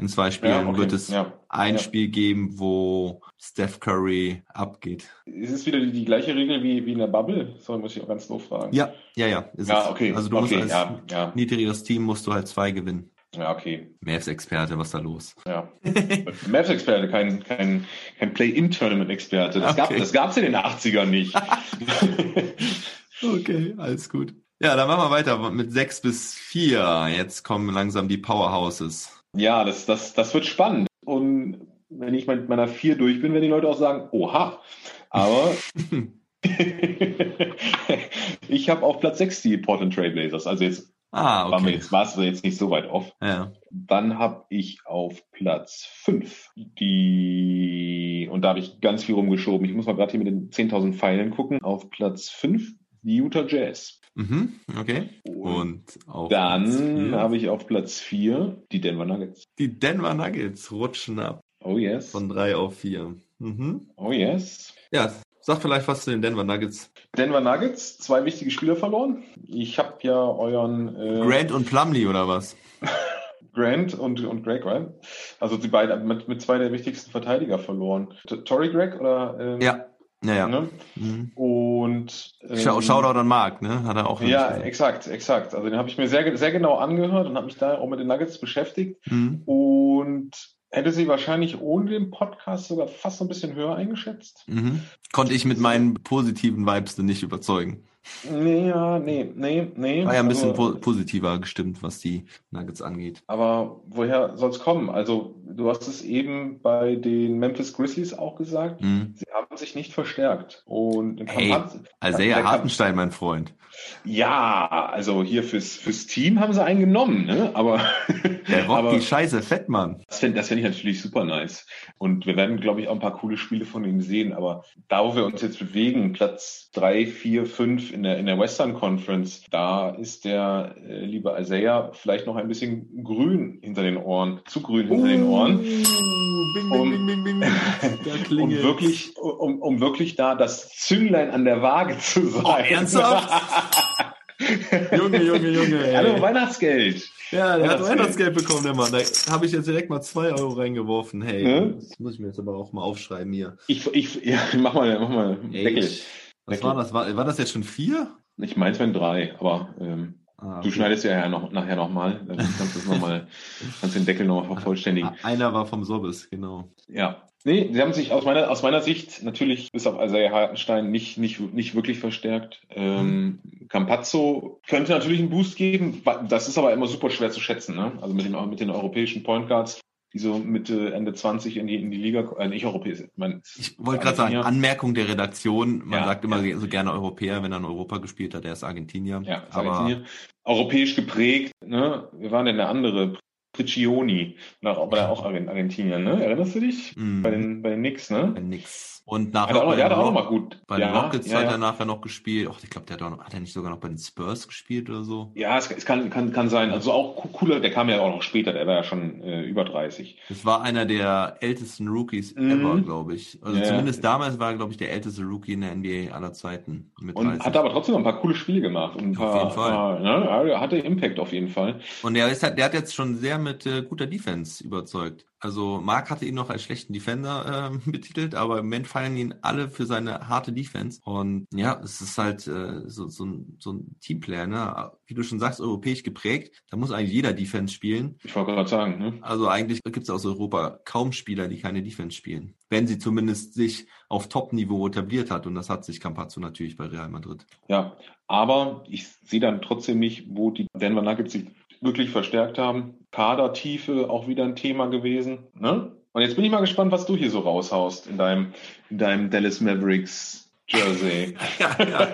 in zwei Spielen ja, okay. wird es ein Spiel geben, wo Steph Curry abgeht. Ist es wieder die, die gleiche Regel wie, wie in der Bubble? So muss ich auch ganz doof fragen. Ja, ja, ja. ja, okay. Also du okay, musst als niedrigeres Team musst du halt zwei gewinnen. Ja, okay. Mavs-Experte, was ist da los? Ja. Mavs-Experte, kein, kein, kein Play-In-Tournament-Experte. Das, okay. gab, es in den 80ern nicht. okay, alles gut. Ja, dann machen wir weiter mit 6 bis 4. Jetzt kommen langsam die Powerhouses. Ja, das, das, das wird spannend. Und wenn ich mit meiner 4 durch bin, werden die Leute auch sagen, oha. Aber ich habe auf Platz 6 die Portland Trailblazers. Also jetzt Ah, okay. War mir jetzt, warst du jetzt nicht so weit off. Ja. Dann habe ich auf Platz 5 die, und da habe ich ganz viel rumgeschoben. Ich muss mal gerade hier mit den 10.000 Pfeilen gucken. Auf Platz 5 die Utah Jazz. Mhm, okay. Und Und dann habe ich auf Platz 4 die Denver Nuggets. die Denver Nuggets rutschen ab Oh yes. von drei auf vier. Mhm. Oh yes. Ja, sag vielleicht was zu den Denver Nuggets. Denver Nuggets, zwei wichtige Spieler verloren. Ich habe ja euren äh, Grant und Plumlee oder was? Grant und, und Greg, right? Also die beiden mit, mit zwei der wichtigsten Verteidiger verloren. Tory Greg oder? Ähm, Ja. Ja, ja. Ne? Mhm. Und ähm, Shoutout an Mark, ne? Hat er auch. Ja, gesagt. exakt, exakt. Also den habe ich mir sehr, sehr genau angehört und habe mich da auch mit den Nuggets beschäftigt Mhm. und hätte sie wahrscheinlich ohne den Podcast sogar fast so ein bisschen höher eingeschätzt. Mhm. Konnte ich mit meinen positiven Vibes denn nicht überzeugen. Nee, ja, nee, nee, nee. War ja ein bisschen also, positiver gestimmt, was die Nuggets angeht. Aber woher soll es kommen? Also, du hast es eben bei den Memphis Grizzlies auch gesagt. Mhm. Sie haben sich nicht verstärkt. Und hey, Isaiah Hartenstein, mein Freund. Ja, also hier fürs, fürs Team haben sie einen genommen, ne? Aber. Der rockt aber, die Scheiße fett, Mann. Das fände ich natürlich super nice. Und wir werden, glaube ich, auch ein paar coole Spiele von ihm sehen. Aber da, wo wir uns jetzt bewegen, Platz 3, 4, 5, in der, in der Western Conference. Da ist der äh, liebe Isaiah vielleicht noch ein bisschen grün hinter den Ohren, zu grün hinter uh, den Ohren. Bing, um, bing, bing, bing, bing. um wirklich, um, um wirklich da das Zünglein an der Waage zu oh, sein. Oh, ernsthaft? Junge, Junge, Junge. Ey. Hallo, Weihnachtsgeld. Ja, der hat Weihnachtsgeld bekommen, der Mann. Da habe ich jetzt direkt mal zwei Euro reingeworfen. Hey, hm? das muss ich mir jetzt aber auch mal aufschreiben hier. Ich, ich ja, mach mal, mach mal. Ey, Deckel. Ich, was war das? War, war das jetzt schon vier? Ich meine, es wären drei, aber ähm, Ah, du okay. schneidest ja noch, nachher nochmal. Dann kannst du noch mal, kannst den Deckel nochmal vervollständigen. Einer war vom Sobbes, genau. Ja. Nee, sie haben sich aus meiner, aus meiner Sicht natürlich bis auf Isaiah Hartenstein nicht, nicht, nicht wirklich verstärkt. Ähm, Campazzo könnte natürlich einen Boost geben. Das ist aber immer super schwer zu schätzen, ne? Also mit den, mit den europäischen Point Guards, die so Mitte, Ende 20 in die, in die Liga, äh, nicht europäisch, ich mein, Ich wollte gerade sagen. Anmerkung der Redaktion. Man Ja, sagt immer ja. so gerne Europäer, wenn er in Europa gespielt hat. Er ist Argentinier. Ja, ist aber Argentinier. Europäisch geprägt, ne? Wir waren denn der andere? Priccioni, der auch Argent- Argentinier, ne? Erinnerst du dich? mh, Bei den, bei den Knicks, ne? nix. Und Hat nachher er auch, bei der hat den auch noch Rock- mal gut. Bei den ja, Rockets ja, hat ja. er nachher noch gespielt. Ach, ich glaube, der hat, auch noch, hat er nicht sogar noch bei den Spurs gespielt oder so? Ja, es, es kann, kann, kann sein. Also auch co- cooler, der kam ja auch noch später, der war ja schon äh, über 30. Das war einer der ältesten Rookies Mhm. ever, glaube ich. Also zumindest damals war er, glaube ich, der älteste Rookie in der NBA aller Zeiten. Mit Und 30. hat aber trotzdem noch ein paar coole Spiele gemacht. Und ein Auf paar, jeden Fall. Paar, ne, er hatte Impact auf jeden Fall. Und er, ist halt, der hat jetzt schon sehr mit äh, guter Defense überzeugt. Also Mark hatte ihn noch als schlechten Defender ähm, betitelt, aber im Moment feiern ihn alle für seine harte Defense. Und ja, es ist halt äh, so, so, ein, so ein Teamplayer, ne? Wie du schon sagst, europäisch geprägt. Da muss eigentlich jeder Defense spielen. Ich wollte gerade sagen, ne? Also eigentlich gibt es aus Europa kaum Spieler, die keine Defense spielen. Wenn sie zumindest sich auf Top-Niveau etabliert hat. Und das hat sich Campazzo natürlich bei Real Madrid. Ja, aber ich sehe dann trotzdem nicht, wo die Denver Nuggets sich wirklich verstärkt haben. Kadertiefe auch wieder ein Thema gewesen. Ne? Und jetzt bin ich mal gespannt, was du hier so raushaust in deinem, in deinem Dallas Mavericks Jersey. ja, ja.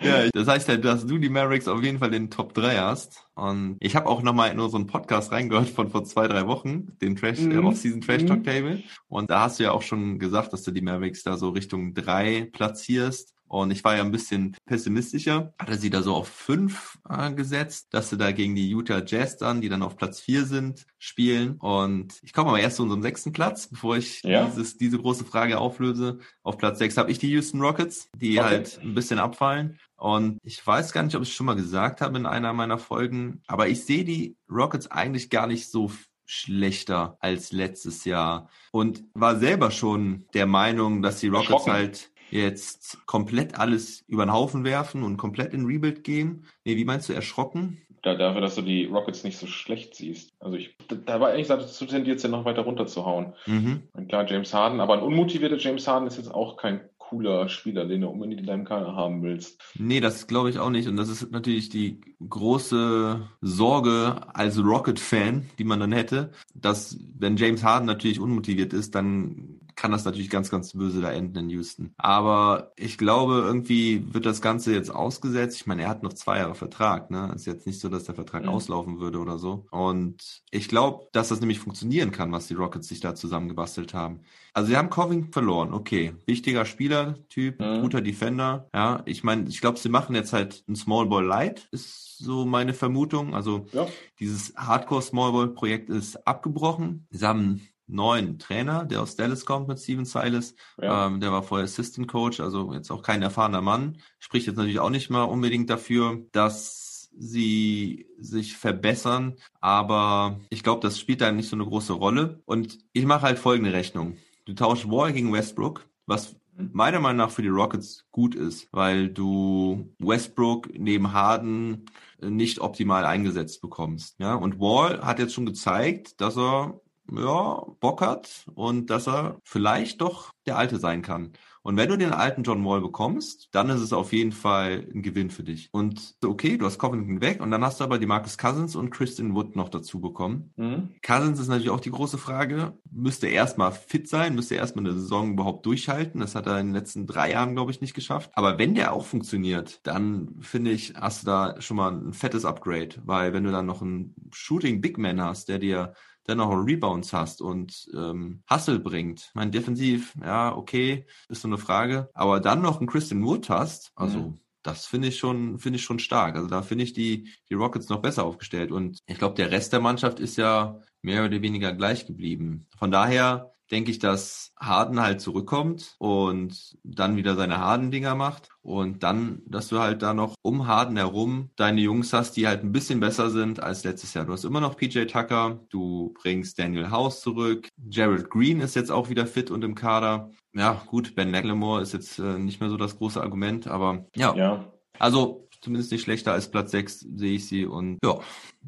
ja, das heißt ja, dass du die Mavericks auf jeden Fall in den Top 3 hast. Und ich habe auch nochmal in unseren Podcast reingehört von vor zwei, drei Wochen, den Trash, Mhm. äh, Off-Season Trash Mhm. Talk Table. Und da hast du ja auch schon gesagt, dass du die Mavericks da so Richtung 3 platzierst. Und ich war ja ein bisschen pessimistischer. Hatte sie da so auf 5 äh, gesetzt, dass sie da gegen die Utah Jazz dann, die dann auf Platz 4 sind, spielen. Und ich komme aber erst zu unserem sechsten Platz, bevor ich Ja. dieses, diese große Frage auflöse. Auf Platz 6 habe ich die Houston Rockets, die Okay. halt ein bisschen abfallen. Und ich weiß gar nicht, ob ich es schon mal gesagt habe in einer meiner Folgen, aber ich sehe die Rockets eigentlich gar nicht so schlechter als letztes Jahr und war selber schon der Meinung, dass die Rockets Erschrocken. halt jetzt komplett alles über den Haufen werfen und komplett in Rebuild gehen. Nee, wie meinst du, erschrocken? Da, dafür, dass du die Rockets nicht so schlecht siehst. Also ich, da, da war eigentlich dazu tendiert, sie noch weiter runterzuhauen. Mhm. Und klar, James Harden, aber ein unmotivierter James Harden ist jetzt auch kein cooler Spieler, den du unbedingt in deinem Kader haben willst. Nee, das glaube ich auch nicht. Und das ist natürlich die große Sorge als Rocket-Fan, die man dann hätte, dass wenn James Harden natürlich unmotiviert ist, dann kann das natürlich ganz, ganz böse da enden in Houston. Aber ich glaube, irgendwie wird das Ganze jetzt ausgesetzt. Ich meine, er hat noch zwei Jahre Vertrag. Ne? Ist jetzt nicht so, dass der Vertrag mhm. auslaufen würde oder so. Und ich glaube, dass das nämlich funktionieren kann, was die Rockets sich da zusammengebastelt haben. Also sie haben Covington verloren, okay. Wichtiger Spielertyp, mhm. guter Defender. Ja, ich meine, ich glaube, sie machen jetzt halt ein Small Ball Light, ist so meine Vermutung. Also ja. dieses Hardcore Small Ball Projekt ist abgebrochen. Sie haben neuen Trainer, der aus Dallas kommt mit Steven Silas. Ja. Ähm, der war vorher Assistant Coach, also jetzt auch kein erfahrener Mann. Spricht jetzt natürlich auch nicht mal unbedingt dafür, dass sie sich verbessern, aber ich glaube, das spielt da nicht so eine große Rolle. Und ich mache halt folgende Rechnung. Du tauschst Wall gegen Westbrook, was meiner Meinung nach für die Rockets gut ist, weil du Westbrook neben Harden nicht optimal eingesetzt bekommst. Ja, und Wall hat jetzt schon gezeigt, dass er ja, Bock hat und dass er vielleicht doch der Alte sein kann. Und wenn du den alten John Wall bekommst, dann ist es auf jeden Fall ein Gewinn für dich. Und okay, du hast Covington weg und dann hast du aber die Marcus Cousins und Christian Wood noch dazu bekommen. Mhm. Cousins ist natürlich auch die große Frage. Müsste erstmal fit sein, müsste erstmal eine Saison überhaupt durchhalten. Das hat er in den letzten drei Jahren, glaube ich, nicht geschafft. Aber wenn der auch funktioniert, dann finde ich, hast du da schon mal ein fettes Upgrade. Weil wenn du dann noch einen Shooting Big Man hast, der dir dann auch Rebounds hast und ähm, Hustle bringt. Mein defensiv, ja, okay, ist so eine Frage. Aber dann noch einen Christian Wood hast, also mhm. das finde ich schon, finde ich schon stark. Also da finde ich die, die Rockets noch besser aufgestellt. Und ich glaube, der Rest der Mannschaft ist ja mehr oder weniger gleich geblieben. Von daher denke ich, dass Harden halt zurückkommt und dann wieder seine Harden-Dinger macht und dann, dass du halt da noch um Harden herum deine Jungs hast, die halt ein bisschen besser sind als letztes Jahr. Du hast immer noch PJ Tucker, du bringst Daniel House zurück, Jared Green ist jetzt auch wieder fit und im Kader. Ja, gut, Ben McLemore ist jetzt äh, nicht mehr so das große Argument, aber ja. ja. Also zumindest nicht schlechter als Platz 6 sehe ich sie. Und ja,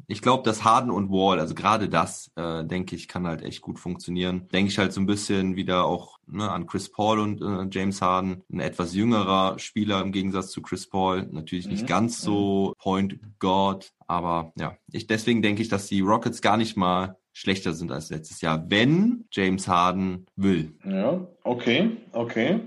ich glaube, dass Harden und Wall, also gerade das, äh, denke ich, kann halt echt gut funktionieren. Denke ich halt so ein bisschen wieder auch ne, an Chris Paul und äh, James Harden. Ein etwas jüngerer Spieler im Gegensatz zu Chris Paul. Natürlich nicht mhm. ganz so Point God, aber ja, ich deswegen denke ich, dass die Rockets gar nicht mal schlechter sind als letztes Jahr, wenn James Harden will. Ja, okay, okay.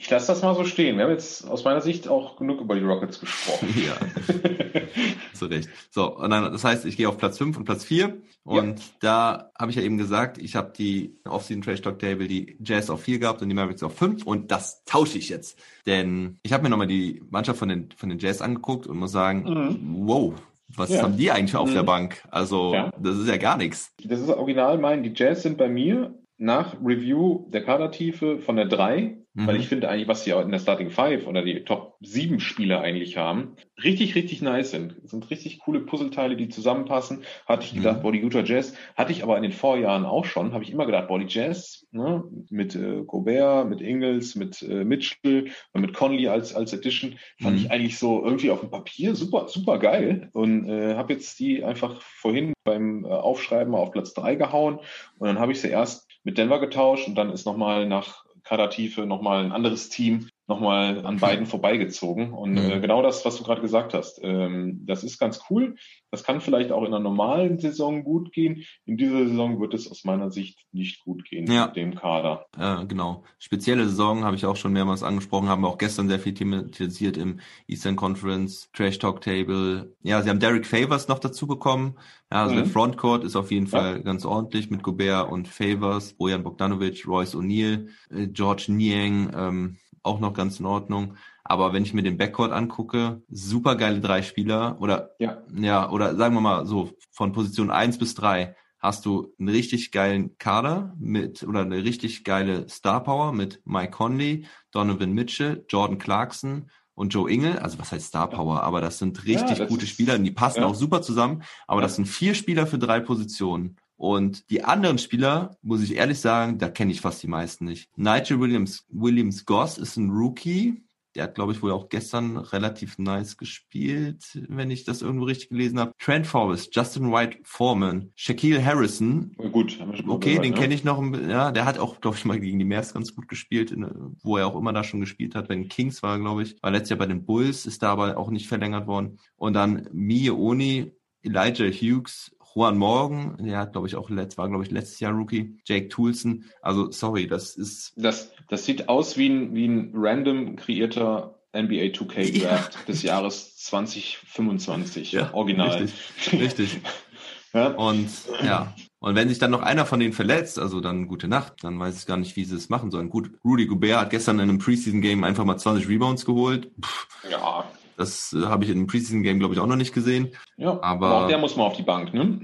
Ich lasse das mal so stehen. Wir haben jetzt aus meiner Sicht auch genug über die Rockets gesprochen. Ja. Zu Recht. So, und dann, das heißt, ich gehe auf Platz 5 und Platz 4. Und ja. da habe ich ja eben gesagt, ich habe die Off-Season Trash Talk Table, die Jazz auf 4 gehabt und die Mavericks auf 5. Und das tausche ich jetzt. Denn ich habe mir nochmal die Mannschaft von den, von den Jazz angeguckt und muss sagen, mhm. wow, was ja. haben die eigentlich auf mhm. der Bank? Also, ja. das ist ja gar nichts. Das ist original mein. Die Jazz sind bei mir nach Review der Kadertiefe von der 3 Mhm. Weil ich finde eigentlich, was sie in der Starting Five oder die Top 7 Spieler eigentlich haben, richtig, richtig nice sind. Das sind richtig coole Puzzleteile, die zusammenpassen. Hatte ich gedacht, mhm. boah, die Utah Jazz, hatte ich aber in den Vorjahren auch schon, habe ich immer gedacht, boah, die Jazz, ne, mit äh, Gobert, mit Ingles, mit äh, Mitchell und mit Conley als, als Edition, fand mhm. ich eigentlich so irgendwie auf dem Papier super, super geil und äh, habe jetzt die einfach vorhin beim äh, Aufschreiben auf Platz 3 gehauen und dann habe ich sie erst mit Denver getauscht und dann ist nochmal nach Kadertiefe nochmal ein anderes Team nochmal an beiden vorbeigezogen. Und äh, genau das, was du gerade gesagt hast, ähm, das ist ganz cool. Das kann vielleicht auch in einer normalen Saison gut gehen. In dieser Saison wird es aus meiner Sicht nicht gut gehen ja. mit dem Kader. Äh, genau. Spezielle Saison habe ich auch schon mehrmals angesprochen, haben wir auch gestern sehr viel thematisiert im Eastern Conference Trash Talk Table. Ja, sie haben Derek Favors noch dazu bekommen. Ja, also mhm. der Frontcourt ist auf jeden Fall ja. ganz ordentlich mit Gobert und Favors, Bojan Bogdanovic, Royce O'Neal, äh, George Niang, ähm, auch noch ganz in Ordnung. Aber wenn ich mir den Backcourt angucke, super geile drei Spieler oder ja. ja, oder sagen wir mal so, von Position eins bis drei hast du einen richtig geilen Kader mit oder eine richtig geile Star Power mit Mike Conley, Donovan Mitchell, Jordan Clarkson und Joe Ingel. Also was heißt Star Power? Aber das sind richtig ja, das gute ist, Spieler und die passen ja. auch super zusammen. Aber das sind vier Spieler für drei Positionen. Und die anderen Spieler, muss ich ehrlich sagen, da kenne ich fast die meisten nicht. Nigel Williams, Williams Goss ist ein Rookie. Der hat, glaube ich, wohl auch gestern relativ nice gespielt, wenn ich das irgendwo richtig gelesen habe. Trent Forrest, Justin White Foreman, Shaquille Harrison. Gut, haben wir schon Okay, gehört, den ne? kenne ich noch. Ja, der hat auch, glaube ich, mal gegen die Mavs ganz gut gespielt, wo er auch immer da schon gespielt hat. Wenn Kings war, glaube ich. War letztes Jahr bei den Bulls, ist da aber auch nicht verlängert worden. Und dann Mie Oni, Elijah Hughes, Juan Morgan, der hat, glaube ich, auch letzt, war, glaube ich, letztes Jahr Rookie. Jake Toulson. Also, sorry, das ist. Das, das sieht aus wie ein, wie ein random kreierter NBA 2K Draft ja. des Jahres 2025. Ja, Original. Richtig. richtig. ja. Und ja. Und wenn sich dann noch einer von denen verletzt, also dann gute Nacht, dann weiß ich gar nicht, wie sie es machen sollen. Gut, Rudy Gobert hat gestern in einem Preseason-Game einfach mal 20 Rebounds geholt. Pff, ja. Das äh, habe ich in einem Preseason-Game, glaube ich, auch noch nicht gesehen. Ja, aber, auch der muss mal auf die Bank, ne?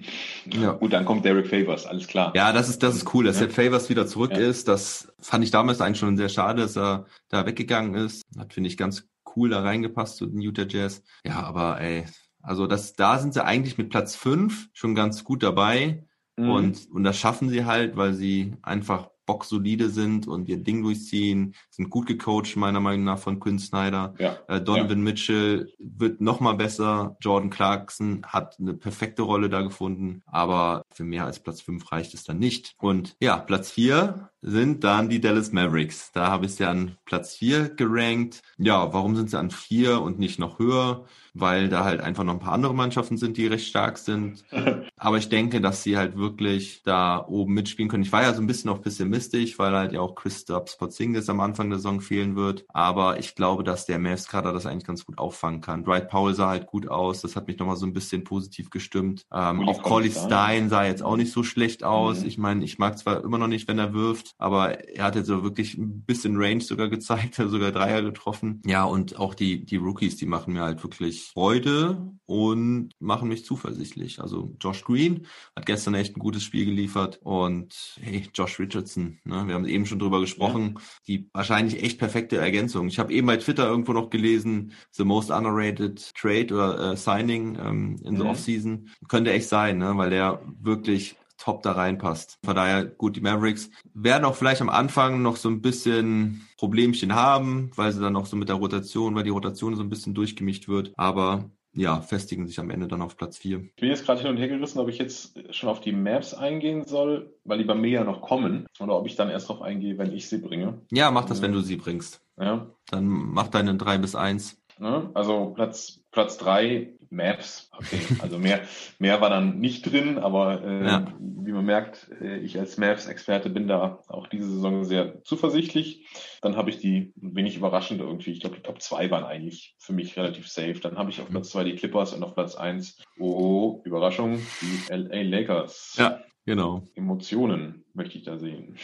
Ja. Gut, dann kommt Derek Favors, alles klar. Ja, das ist, das ist cool, dass ja. der Favors wieder zurück ja. ist. Das fand ich damals eigentlich schon sehr schade, dass er da weggegangen ist. Hat, finde ich, ganz cool da reingepasst zu den Utah Jazz. Ja, aber ey, also das, da sind sie eigentlich mit Platz fünf schon ganz gut dabei. Mhm. Und, und das schaffen sie halt, weil sie einfach bocksolide sind und ihr Ding durchziehen, sind gut gecoacht, meiner Meinung nach, von Quinn Snyder. Ja. Äh, Donovan ja. Mitchell wird noch mal besser. Jordan Clarkson hat eine perfekte Rolle da gefunden, aber für mehr als Platz 5 reicht es dann nicht. Und ja, Platz 4 sind dann die Dallas Mavericks. Da habe ich sie an Platz 4 gerankt. Ja, warum sind sie an 4 und nicht noch höher? Weil da halt einfach noch ein paar andere Mannschaften sind, die recht stark sind. Aber ich denke, dass sie halt wirklich da oben mitspielen können. Ich war ja so ein bisschen auch pessimistisch, weil halt ja auch Christoph Porzingis am Anfang der Saison fehlen wird. Aber ich glaube, dass der Mavs-Kader das eigentlich ganz gut auffangen kann. Dwight Powell sah halt gut aus. Das hat mich nochmal so ein bisschen positiv gestimmt. Ähm, auch Collie Stein sah jetzt auch nicht so schlecht aus. Mhm. Ich meine, ich mag zwar immer noch nicht, wenn er wirft, aber er hat jetzt so wirklich ein bisschen Range sogar gezeigt, hat sogar Dreier getroffen. Ja, und auch die, die Rookies, die machen mir halt wirklich Freude und machen mich zuversichtlich. Also Josh Green hat gestern echt ein gutes Spiel geliefert und hey, Josh Richardson, ne, wir haben eben schon drüber gesprochen, ja. die wahrscheinlich echt perfekte Ergänzung. Ich habe eben bei Twitter irgendwo noch gelesen, the most underrated trade oder äh, signing ähm, in the mhm. Offseason. Könnte echt sein, ne, weil der wirklich top da reinpasst. Von daher, gut, die Mavericks werden auch vielleicht am Anfang noch so ein bisschen Problemchen haben, weil sie dann noch so mit der Rotation, weil die Rotation so ein bisschen durchgemischt wird. Aber ja, festigen sich am Ende dann auf Platz 4. Ich bin jetzt gerade hin und her gerissen, ob ich jetzt schon auf die Maps eingehen soll, weil die bei mir ja noch kommen, oder ob ich dann erst drauf eingehe, wenn ich sie bringe. Ja, mach das, wenn du sie bringst. Ja. Dann mach deine 3 bis 1. Ne? Also Platz, Platz drei Maps. Okay, also mehr, mehr war dann nicht drin, aber äh, ja. wie man merkt, äh, ich als Maps-Experte bin da auch diese Saison sehr zuversichtlich. Dann habe ich die wenig überraschend irgendwie, ich glaube, die Top 2 waren eigentlich für mich relativ safe. Dann habe ich auf Platz 2 die Clippers und auf Platz 1, oh, Überraschung, die LA Lakers. Ja, genau. Emotionen möchte ich da sehen.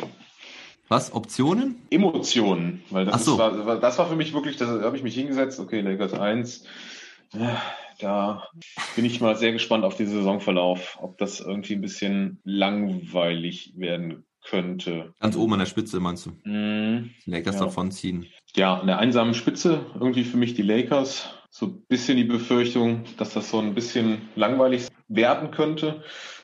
Was? Optionen? Emotionen, weil das, so. ist, war, das war für mich wirklich, da habe ich mich hingesetzt, okay, Lakers 1, da bin ich mal sehr gespannt auf den Saisonverlauf, ob das irgendwie ein bisschen langweilig werden könnte. Ganz oben an der Spitze meinst du? Mm, Lakers ja. davon ziehen. Ja, an der einsamen Spitze irgendwie für mich die Lakers. So ein bisschen die Befürchtung, dass das so ein bisschen langweilig werden könnte.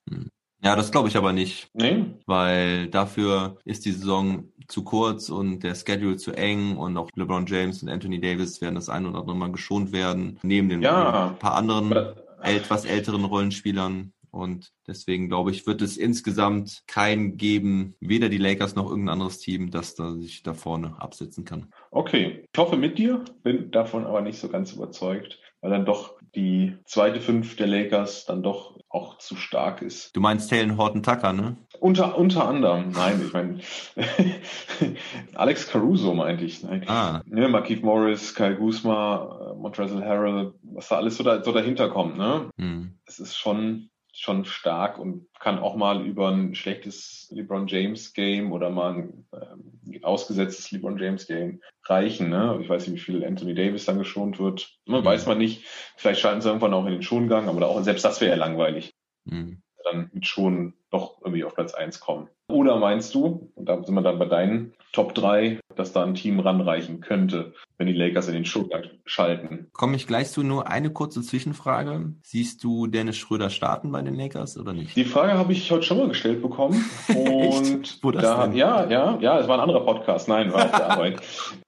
Hm. Ja, das glaube ich aber nicht. Nee. Weil dafür ist die Saison zu kurz und der Schedule zu eng und auch LeBron James und Anthony Davis werden das ein oder andere Mal geschont werden, neben den ja. paar anderen etwas älteren Rollenspielern. Und deswegen glaube ich, wird es insgesamt keinen geben, weder die Lakers noch irgendein anderes Team, das da sich da vorne absetzen kann. Okay, ich hoffe mit dir, bin davon aber nicht so ganz überzeugt, weil dann doch die zweite Fünf der Lakers dann doch auch zu stark ist. Du meinst Helen Horton Tucker, ne? Unter, unter anderem, nein, ich meine Alex Caruso meinte ich. Nein. Ah. Ne, Markeith Morris, Kyle Guzma, äh, Montrezl Harrell, was da alles so, da, so dahinter kommt, ne? Hm. Es ist schon schon stark und kann auch mal über ein schlechtes LeBron James Game oder mal ein äh, ausgesetztes LeBron James Game reichen. Ne? Ich weiß nicht, wie viel Anthony Davis dann geschont wird. Man mhm. Weiß man nicht. Vielleicht schalten sie irgendwann auch in den Schongang, aber auch selbst das wäre ja langweilig. Mhm. Dann mit Schonen doch irgendwie auf Platz eins kommen. Oder meinst du, und da sind wir dann bei deinen Top 3, dass da ein Team ranreichen könnte, wenn die Lakers in den Schulgang schalten? Komme ich gleich zu nur eine kurze Zwischenfrage. Siehst du Dennis Schröder starten bei den Lakers oder nicht? Die Frage habe ich heute schon mal gestellt bekommen. Und Wo das da, denn? ja, ja, ja, es war ein anderer Podcast. Nein, war auf der Arbeit.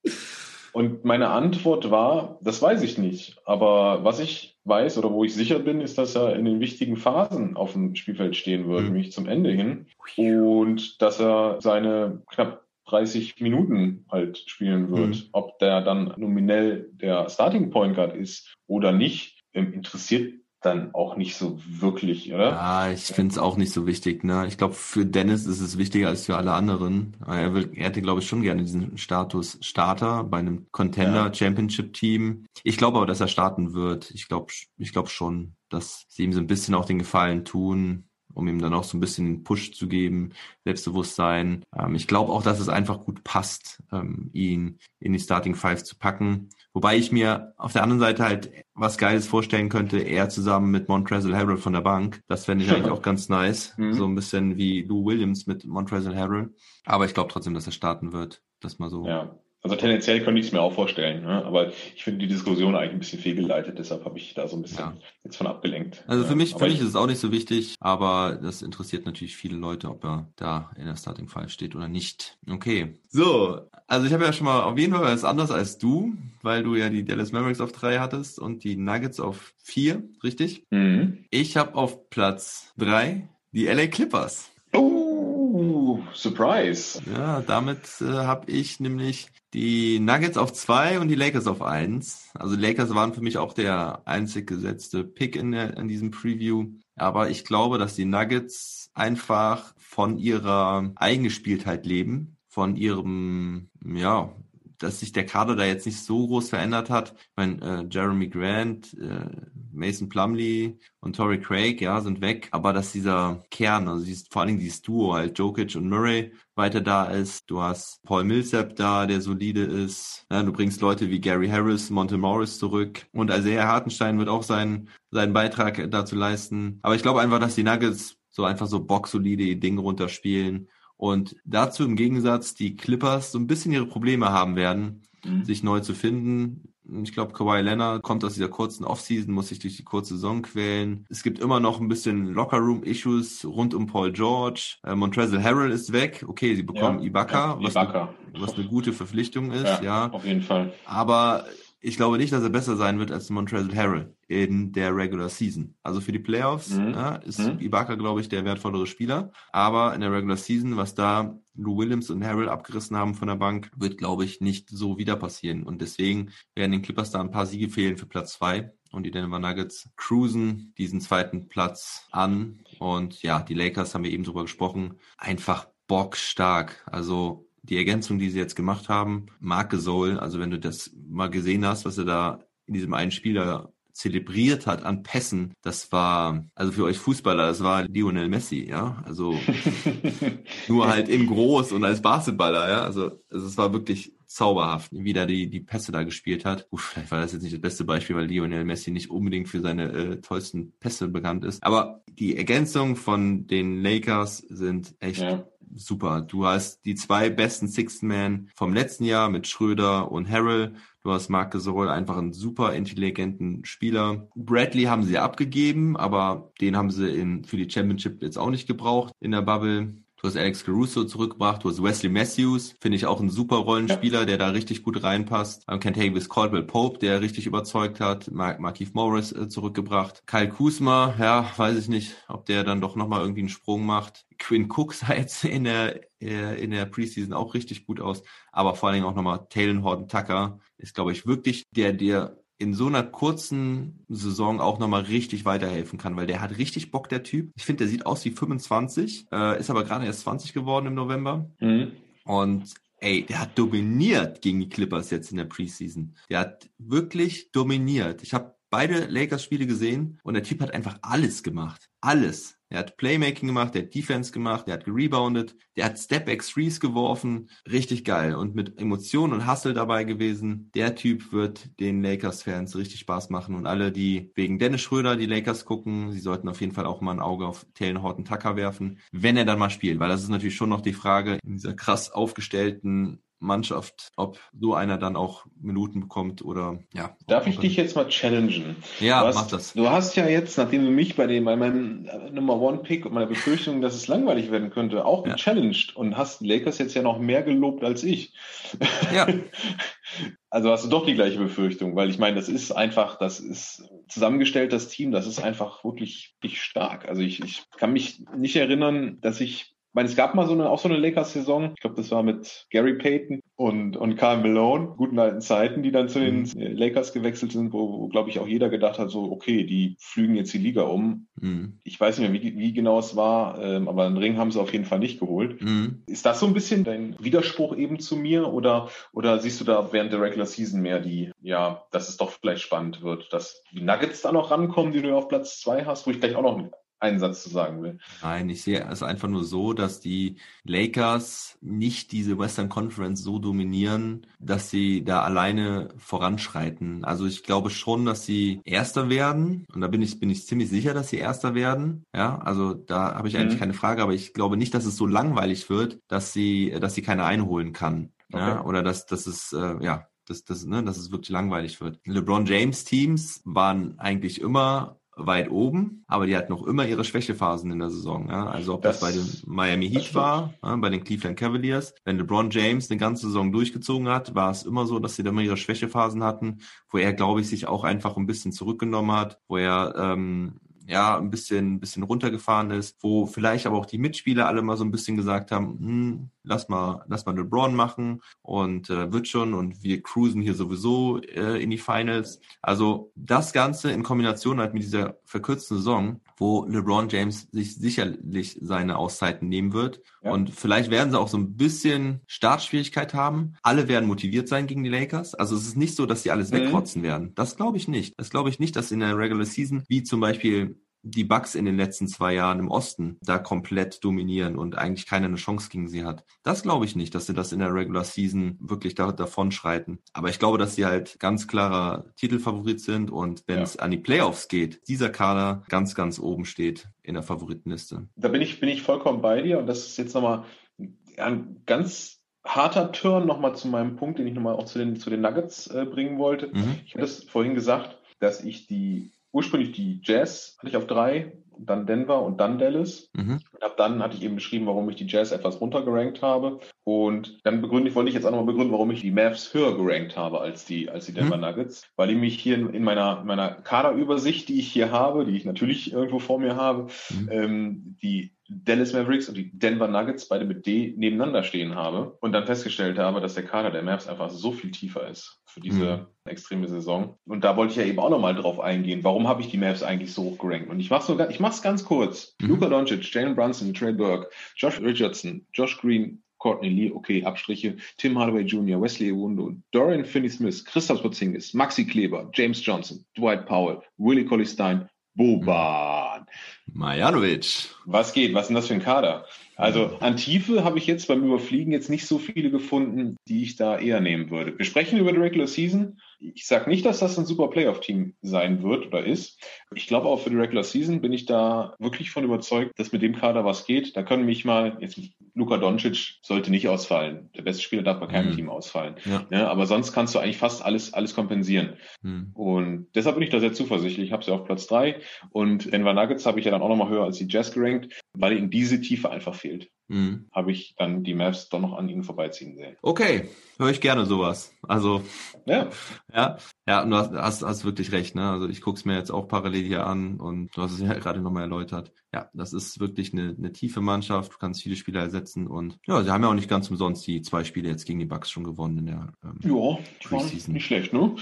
Und meine Antwort war, das weiß ich nicht. Aber was ich weiß oder wo ich sicher bin, ist, dass er in den wichtigen Phasen auf dem Spielfeld stehen wird, mhm. nämlich zum Ende hin. Und dass er seine knapp 30 Minuten halt spielen wird. Mhm. Ob der dann nominell der Starting Point Guard ist oder nicht, ähm, interessiert dann auch nicht so wirklich, oder? Ja, ich finde es auch nicht so wichtig. Ne? Ich glaube, für Dennis ist es wichtiger als für alle anderen. Er, will, er hätte, glaube ich, schon gerne diesen Status Starter bei einem Contender Championship Team. Ich glaube aber, dass er starten wird. Ich glaube, ich glaube schon, dass sie ihm so ein bisschen auch den Gefallen tun um ihm dann auch so ein bisschen einen Push zu geben, Selbstbewusstsein. Ähm, ich glaube auch, dass es einfach gut passt, ähm, ihn in die Starting Five zu packen. Wobei ich mir auf der anderen Seite halt was Geiles vorstellen könnte, er zusammen mit Montrezl Harrell von der Bank. Das fände ich eigentlich auch ganz nice. Mhm. So ein bisschen wie Lou Williams mit Montrezl Harrell. Aber ich glaube trotzdem, dass er starten wird. Das mal so. Ja. Also tendenziell könnte ich es mir auch vorstellen, ne? aber ich finde die Diskussion eigentlich ein bisschen fehlgeleitet, deshalb habe ich da so ein bisschen ja. jetzt von abgelenkt. Also für mich, für mich ist es auch nicht so wichtig, aber das interessiert natürlich viele Leute, ob er da in der Starting Five steht oder nicht. Okay. So, also ich habe ja schon mal auf jeden Fall was anderes als du, weil du ja die Dallas Mavericks auf drei hattest und die Nuggets auf vier, richtig? Mhm. Ich habe auf Platz drei die LA Clippers. Surprise. Ja, damit äh, habe ich nämlich die Nuggets auf zwei und die Lakers auf eins. Also Lakers waren für mich auch der einzig gesetzte Pick in, der, in diesem Preview. Aber ich glaube, dass die Nuggets einfach von ihrer Eigengespieltheit leben, von ihrem, ja, dass sich der Kader da jetzt nicht so groß verändert hat. Ich meine, äh, Jeremy Grant, äh, Mason Plumley und Torrey Craig, ja, sind weg. Aber dass dieser Kern, also dieses, vor allen Dingen dieses Duo halt Jokic und Murray weiter da ist. Du hast Paul Millsap da, der solide ist. Ja, du bringst Leute wie Gary Harris, Monte Morris zurück. Und Isaiah Hartenstein wird auch seinen, seinen Beitrag dazu leisten. Aber ich glaube einfach, dass die Nuggets so einfach so boxsolide Dinge runterspielen und dazu im Gegensatz die Clippers so ein bisschen ihre Probleme haben werden, mhm. sich neu zu finden. Ich glaube, Kawhi Leonard kommt aus dieser kurzen Offseason, muss sich durch die kurze Saison quälen. Es gibt immer noch ein bisschen Lockerroom-Issues rund um Paul George. Äh, Montrezl Harrell ist weg. Okay, sie bekommen ja, Ibaka, ja, was, Ibaka. Eine, was eine gute Verpflichtung ist. Ja, ja, auf jeden Fall. Aber ich glaube nicht, dass er besser sein wird als Montrezl Harrell in der Regular Season. Also für die Playoffs mhm. ja, ist mhm. Ibaka, glaube ich, der wertvollere Spieler. Aber in der Regular Season, was da Lou Williams und Harrell abgerissen haben von der Bank, wird, glaube ich, nicht so wieder passieren. Und deswegen werden den Clippers da ein paar Siege fehlen für Platz zwei. Und die Denver Nuggets cruisen diesen zweiten Platz an. Und ja, die Lakers haben wir eben drüber gesprochen. Einfach bockstark. Also die Ergänzung, die sie jetzt gemacht haben, Marc Gasol, also wenn du das mal gesehen hast, was er da in diesem einen Spieler zelebriert hat an Pässen, das war, also für euch Fußballer, das war Lionel Messi, ja, also nur halt in groß und als Basketballer, ja, also, also es war wirklich zauberhaft, wie da die, die Pässe da gespielt hat. Uff, vielleicht war das jetzt nicht das beste Beispiel, weil Lionel Messi nicht unbedingt für seine äh, tollsten Pässe bekannt ist. Aber die Ergänzung von den Lakers sind echt ja super. Du hast die zwei besten Sixth Man vom letzten Jahr mit Schröder und Harrell. Du hast Marc Gasol, einfach einen super intelligenten Spieler. Bradley haben sie abgegeben, aber den haben sie in, für die Championship jetzt auch nicht gebraucht in der Bubble. Du hast Alex Caruso zurückgebracht, du hast Wesley Matthews, finde ich auch ein super Rollenspieler, ja. der da richtig gut reinpasst. Dann Kentavious Caldwell Pope, der richtig überzeugt hat. Mark Markeith Morris äh, zurückgebracht. Kyle Kuzma, ja, weiß ich nicht, ob der dann doch nochmal irgendwie einen Sprung macht. Quinn Cook sah jetzt in der, äh, in der Preseason auch richtig gut aus. Aber vor allen Dingen auch nochmal Talon Horton Tucker ist, glaube ich, wirklich der, der in so einer kurzen Saison auch nochmal richtig weiterhelfen kann, weil der hat richtig Bock, der Typ. Ich finde, der sieht aus wie 25, äh, ist aber gerade erst 20 geworden im November. Mhm. Und ey, der hat dominiert gegen die Clippers jetzt in der Preseason. Der hat wirklich dominiert. Ich habe beide Lakers-Spiele gesehen und der Typ hat einfach alles gemacht. Alles. Er hat Playmaking gemacht, der hat Defense gemacht, der hat gereboundet, der hat Step-Back Threes geworfen. Richtig geil. Und mit Emotionen und Hustle dabei gewesen. Der Typ wird den Lakers-Fans richtig Spaß machen. Und alle, die wegen Dennis Schröder die Lakers gucken, sie sollten auf jeden Fall auch mal ein Auge auf Taylor Horton Tucker werfen, wenn er dann mal spielt. Weil das ist natürlich schon noch die Frage in dieser krass aufgestellten Mannschaft, ob so einer dann auch Minuten bekommt oder ja. Darf ich dich jetzt mal challengen? Ja, hast, mach das. Du hast ja jetzt, nachdem du mich bei dem, bei meinem Nummer One Pick und meiner Befürchtung, dass es langweilig werden könnte, auch ja. gechallenged und hast Lakers jetzt ja noch mehr gelobt als ich. Ja. Also hast du doch die gleiche Befürchtung, weil ich meine, das ist einfach, das ist zusammengestellt, das Team, das ist einfach wirklich, wirklich stark. Also ich, ich kann mich nicht erinnern, dass ich Ich meine, es gab mal so eine, auch so eine Lakers-Saison. Ich glaube, das war mit Gary Payton und, und Karl Malone, guten alten Zeiten, die dann zu den mhm. Lakers gewechselt sind, wo, wo glaube ich, auch jeder gedacht hat, so, okay, die flügen jetzt die Liga um. Mhm. Ich weiß nicht mehr, wie, wie genau es war, ähm, aber einen Ring haben sie auf jeden Fall nicht geholt. Mhm. Ist das so ein bisschen dein Widerspruch eben zu mir oder, oder siehst du da während der Regular Season mehr die, ja, dass es doch vielleicht spannend wird, dass die Nuggets da noch rankommen, die du auf Platz zwei hast, wo ich gleich auch noch einen Satz zu sagen will. Nein, ich sehe es einfach nur so, dass die Lakers nicht diese Western Conference so dominieren, dass sie da alleine voranschreiten. Also ich glaube schon, dass sie Erster werden. Und da bin ich, bin ich ziemlich sicher, dass sie Erster werden. Ja, also da habe ich eigentlich mhm. keine Frage, aber ich glaube nicht, dass es so langweilig wird, dass sie, dass sie keine einholen kann. Okay. Ja, oder dass, dass es, äh, ja, dass, dass, ne, dass es wirklich langweilig wird. LeBron James Teams waren eigentlich immer weit oben, aber die hatten noch immer ihre Schwächephasen in der Saison. Ja? Also ob das, das bei den Miami Heat war, ja, bei den Cleveland Cavaliers. Wenn LeBron James eine ganze Saison durchgezogen hat, war es immer so, dass sie da immer ihre Schwächephasen hatten, wo er, glaube ich, sich auch einfach ein bisschen zurückgenommen hat, wo er ähm, ja, ein bisschen, bisschen runtergefahren ist, wo vielleicht aber auch die Mitspieler alle mal so ein bisschen gesagt haben, hm, lass mal, lass mal LeBron machen und äh, wird schon und wir cruisen hier sowieso äh, in die Finals. Also das Ganze in Kombination halt mit dieser verkürzten Saison, wo LeBron James sich sicherlich seine Auszeiten nehmen wird ja. und vielleicht werden sie auch so ein bisschen Startschwierigkeit haben. Alle werden motiviert sein gegen die Lakers. Also es ist nicht so, dass sie alles mhm. wegrotzen werden. Das glaube ich nicht. Das glaube ich nicht, dass in der Regular Season, wie zum Beispiel die Bucks in den letzten zwei Jahren im Osten da komplett dominieren und eigentlich keiner eine Chance gegen sie hat. Das glaube ich nicht, dass sie das in der Regular Season wirklich da, davon schreiten. Aber ich glaube, dass sie halt ganz klarer Titelfavorit sind und wenn ja. es an die Playoffs geht, dieser Kader ganz, ganz oben steht in der Favoritenliste. Da bin ich, bin ich vollkommen bei dir und das ist jetzt nochmal ein ganz harter Turn nochmal zu meinem Punkt, den ich nochmal auch zu den, zu den Nuggets äh, bringen wollte. Mhm. Ich habe das vorhin gesagt, dass ich die ursprünglich die Jazz hatte ich auf drei, dann Denver und dann Dallas. Mhm. Und ab dann hatte ich eben beschrieben, warum ich die Jazz etwas runtergerankt habe. Und dann begründe, wollte ich jetzt auch nochmal begründen, warum ich die Mavs höher gerankt habe als die, als die Denver mhm. Nuggets. Weil ich mich hier in, in meiner, meiner Kaderübersicht, die ich hier habe, die ich natürlich irgendwo vor mir habe, mhm. ähm, die Dallas Mavericks und die Denver Nuggets beide mit D nebeneinander stehen habe und dann festgestellt habe, dass der Kader der Mavs einfach so viel tiefer ist für diese mhm. extreme Saison. Und da wollte ich ja eben auch nochmal drauf eingehen. Warum habe ich die Mavs eigentlich so hoch gerankt? Und ich mache ich mach's ganz kurz. Mhm. Luka Doncic, Jalen Brunson, Trey Burke, Josh Richardson, Josh Green, Courtney Lee, okay, Abstriche, Tim Hardaway Jr., Wesley Ewundo, Dorian Finney-Smith, Christoph Porzingis, Maxi Kleber, James Johnson, Dwight Powell, Willie Colley Stein, Boban. Majanovic. Was geht? Was ist denn das für ein Kader? Also an Tiefe habe ich jetzt beim Überfliegen jetzt nicht so viele gefunden, die ich da eher nehmen würde. Wir sprechen über die Regular Season. Ich sage nicht, dass das ein super Playoff-Team sein wird oder ist. Ich glaube auch für die Regular Season bin ich da wirklich von überzeugt, dass mit dem Kader was geht. Da können mich mal, jetzt Luka Doncic sollte nicht ausfallen. Der beste Spieler darf bei keinem mhm. Team ausfallen. Ja. ja. aber sonst kannst du eigentlich fast alles, alles kompensieren. Mhm. Und deshalb bin ich da sehr zuversichtlich. Ich habe sie auf Platz drei und Denver Nuggets habe ich ja dann auch nochmal höher als die Jazz gerankt, weil ihnen diese Tiefe einfach fehlt mhm. habe ich dann die Mavs doch noch an ihnen vorbeiziehen sehen. Okay, höre ich gerne sowas. Also ja, ja, ja, du hast, hast, hast wirklich recht. Ne? Also ich gucke es mir jetzt auch parallel hier an und du hast es ja gerade nochmal erläutert. Ja, das ist wirklich eine, eine tiefe Mannschaft. Du kannst viele Spieler ersetzen und ja, sie haben ja auch nicht ganz umsonst die zwei Spiele jetzt gegen die Bucks schon gewonnen in der ähm, Ja, nicht schlecht, ne?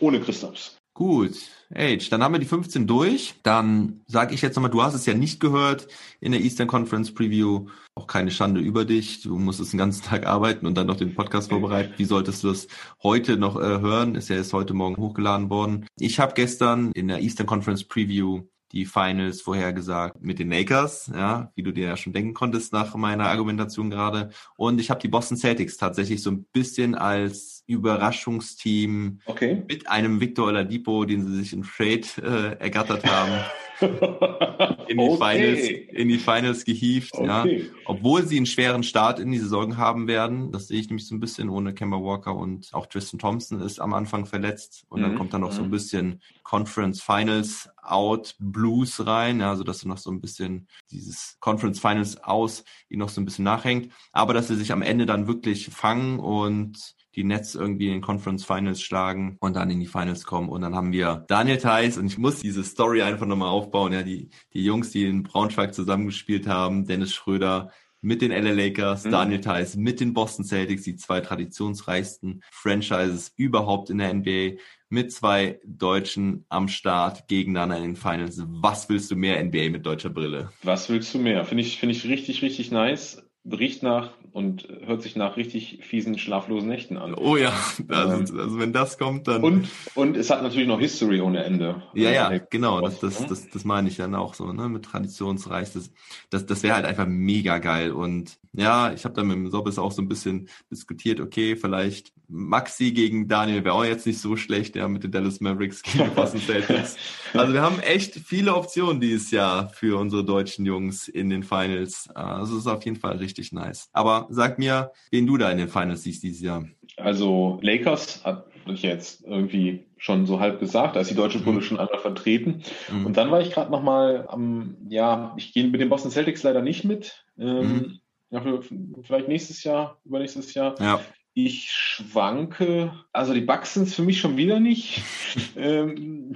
Ohne Christaps. Gut, Age, dann haben wir die 15 durch. Dann sage ich jetzt nochmal, du hast es ja nicht gehört in der Eastern Conference Preview. Auch keine Schande über dich. Du musstest den ganzen Tag arbeiten und dann noch den Podcast vorbereiten. Wie solltest du das heute noch äh, hören? Ist ja erst heute Morgen hochgeladen worden. Ich habe gestern in der Eastern Conference Preview die Finals vorhergesagt mit den Lakers, ja, wie du dir ja schon denken konntest nach meiner Argumentation gerade. Und ich habe die Boston Celtics tatsächlich so ein bisschen als Überraschungsteam okay. mit einem Victor Oladipo, den sie sich in Trade äh, ergattert haben. in die okay. Finals, in die Finals gehievt, okay. ja. Obwohl sie einen schweren Start in die Saison haben werden. Das sehe ich nämlich so ein bisschen ohne Kemba Walker und auch Tristan Thompson ist am Anfang verletzt und mhm. dann kommt da noch so ein mhm. bisschen Conference Finals Out Blues rein, ja, so dass du noch so ein bisschen dieses Conference Finals aus ihn noch so ein bisschen nachhängt, aber dass sie sich am Ende dann wirklich fangen und die Nets irgendwie in den Conference Finals schlagen und dann in die Finals kommen. Und dann haben wir Daniel Theiss und ich muss diese Story einfach nochmal aufbauen. Ja, die, die Jungs, die in Braunschweig zusammengespielt haben, Dennis Schröder, mit den LA Lakers, mhm. Daniel Theiss mit den Boston Celtics, die zwei traditionsreichsten Franchises überhaupt in der NBA, mit zwei Deutschen am Start gegeneinander in den Finals. Was willst du mehr NBA mit deutscher Brille? Was willst du mehr? Finde ich, finde ich richtig, richtig nice riecht nach und hört sich nach richtig fiesen, schlaflosen Nächten an. Oh ja, also, ähm, also wenn das kommt, dann. Und, und es hat natürlich noch History ohne Ende. Ja, ja, also, genau, das, das, das, das meine ich dann auch so, ne, mit traditionsreich. Das, das, das wäre halt einfach mega geil. Und ja, ich habe da mit dem Sobbes auch so ein bisschen diskutiert, okay, vielleicht Maxi gegen Daniel wäre auch jetzt nicht so schlecht, ja, mit den Dallas Mavericks gegen die Boston Celtics. Also wir haben echt viele Optionen dieses Jahr für unsere deutschen Jungs in den Finals. Also es ist auf jeden Fall richtig nice. Aber sag mir, wen du da in den Finals siehst dieses Jahr. Also Lakers hat ich jetzt irgendwie schon so halb gesagt, da ist die deutsche Brille mhm. schon einmal vertreten. Mhm. Und dann war ich gerade nochmal am, ja, ich gehe mit den Boston Celtics leider nicht mit. Ähm, mhm. vielleicht nächstes Jahr, übernächstes Jahr. Ja. Ich schwanke, also die Bucks sind es für mich schon wieder nicht. ähm,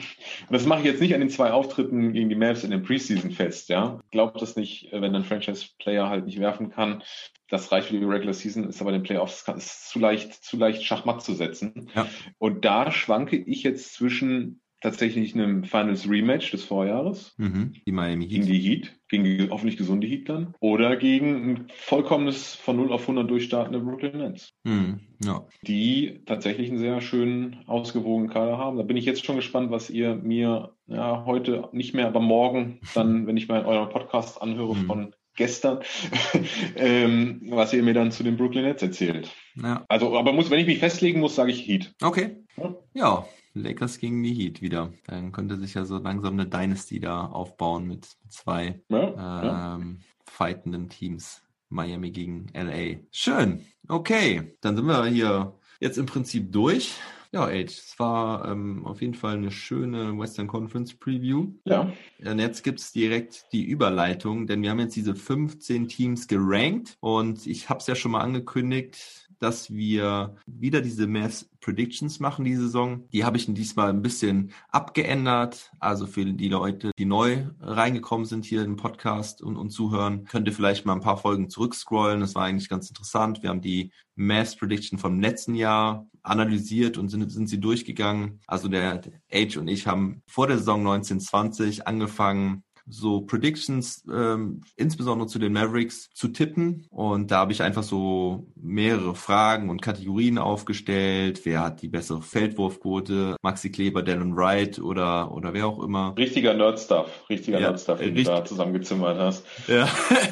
das mache ich jetzt nicht an den zwei Auftritten gegen die Mavs in den Preseason fest. Ja, glaubt das nicht, wenn ein Franchise-Player halt nicht werfen kann. Das reicht für die Regular Season, ist aber in den Playoffs ist zu leicht, zu leicht Schachmatt zu setzen. Ja. Und da schwanke ich jetzt zwischen tatsächlich einem Finals Rematch des Vorjahres. Mhm, die Miami Heat. Gegen die Heat, gegen die hoffentlich gesunde Heat dann. Oder gegen ein vollkommenes von 0 auf 100 durchstartende Brooklyn Nets. Mhm, ja. Die tatsächlich einen sehr schönen, ausgewogenen Kader haben. Da bin ich jetzt schon gespannt, was ihr mir ja, heute nicht mehr, aber morgen dann, wenn ich mal euren Podcast anhöre mhm. von gestern, ähm, was ihr mir dann zu den Brooklyn Nets erzählt. Ja. Also, aber muss, wenn ich mich festlegen muss, sage ich Heat. Okay. Ja. ja. Lakers gegen die Heat wieder. Dann könnte sich ja so langsam eine Dynasty da aufbauen mit zwei ja, ähm, fightenden Teams. Miami gegen LA. Schön. Okay. Dann sind wir hier jetzt im Prinzip durch. Ja, Age, es war ähm, auf jeden Fall eine schöne Western Conference Preview. Ja. Und jetzt gibt es direkt die Überleitung, denn wir haben jetzt diese 15 Teams gerankt und ich habe es ja schon mal angekündigt, dass wir wieder diese Mass Predictions machen die Saison. Die habe ich diesmal ein bisschen abgeändert. Also für die Leute, die neu reingekommen sind hier im Podcast und, und zuhören, könnt ihr vielleicht mal ein paar Folgen zurückscrollen. Das war eigentlich ganz interessant. Wir haben die Mass Prediction vom letzten Jahr analysiert und sind, sind sie durchgegangen. Also der Age und ich haben vor der Saison 1920 angefangen, so Predictions, ähm, insbesondere zu den Mavericks, zu tippen. Und da habe ich einfach so mehrere Fragen und Kategorien aufgestellt. Wer hat die bessere Feldwurfquote? Maxi Kleber, Dallin Wright oder, oder wer auch immer. Richtiger Nerd-Stuff, richtiger ja, Nerd-Stuff, den richtig, du da zusammengezimmert hast. Ja,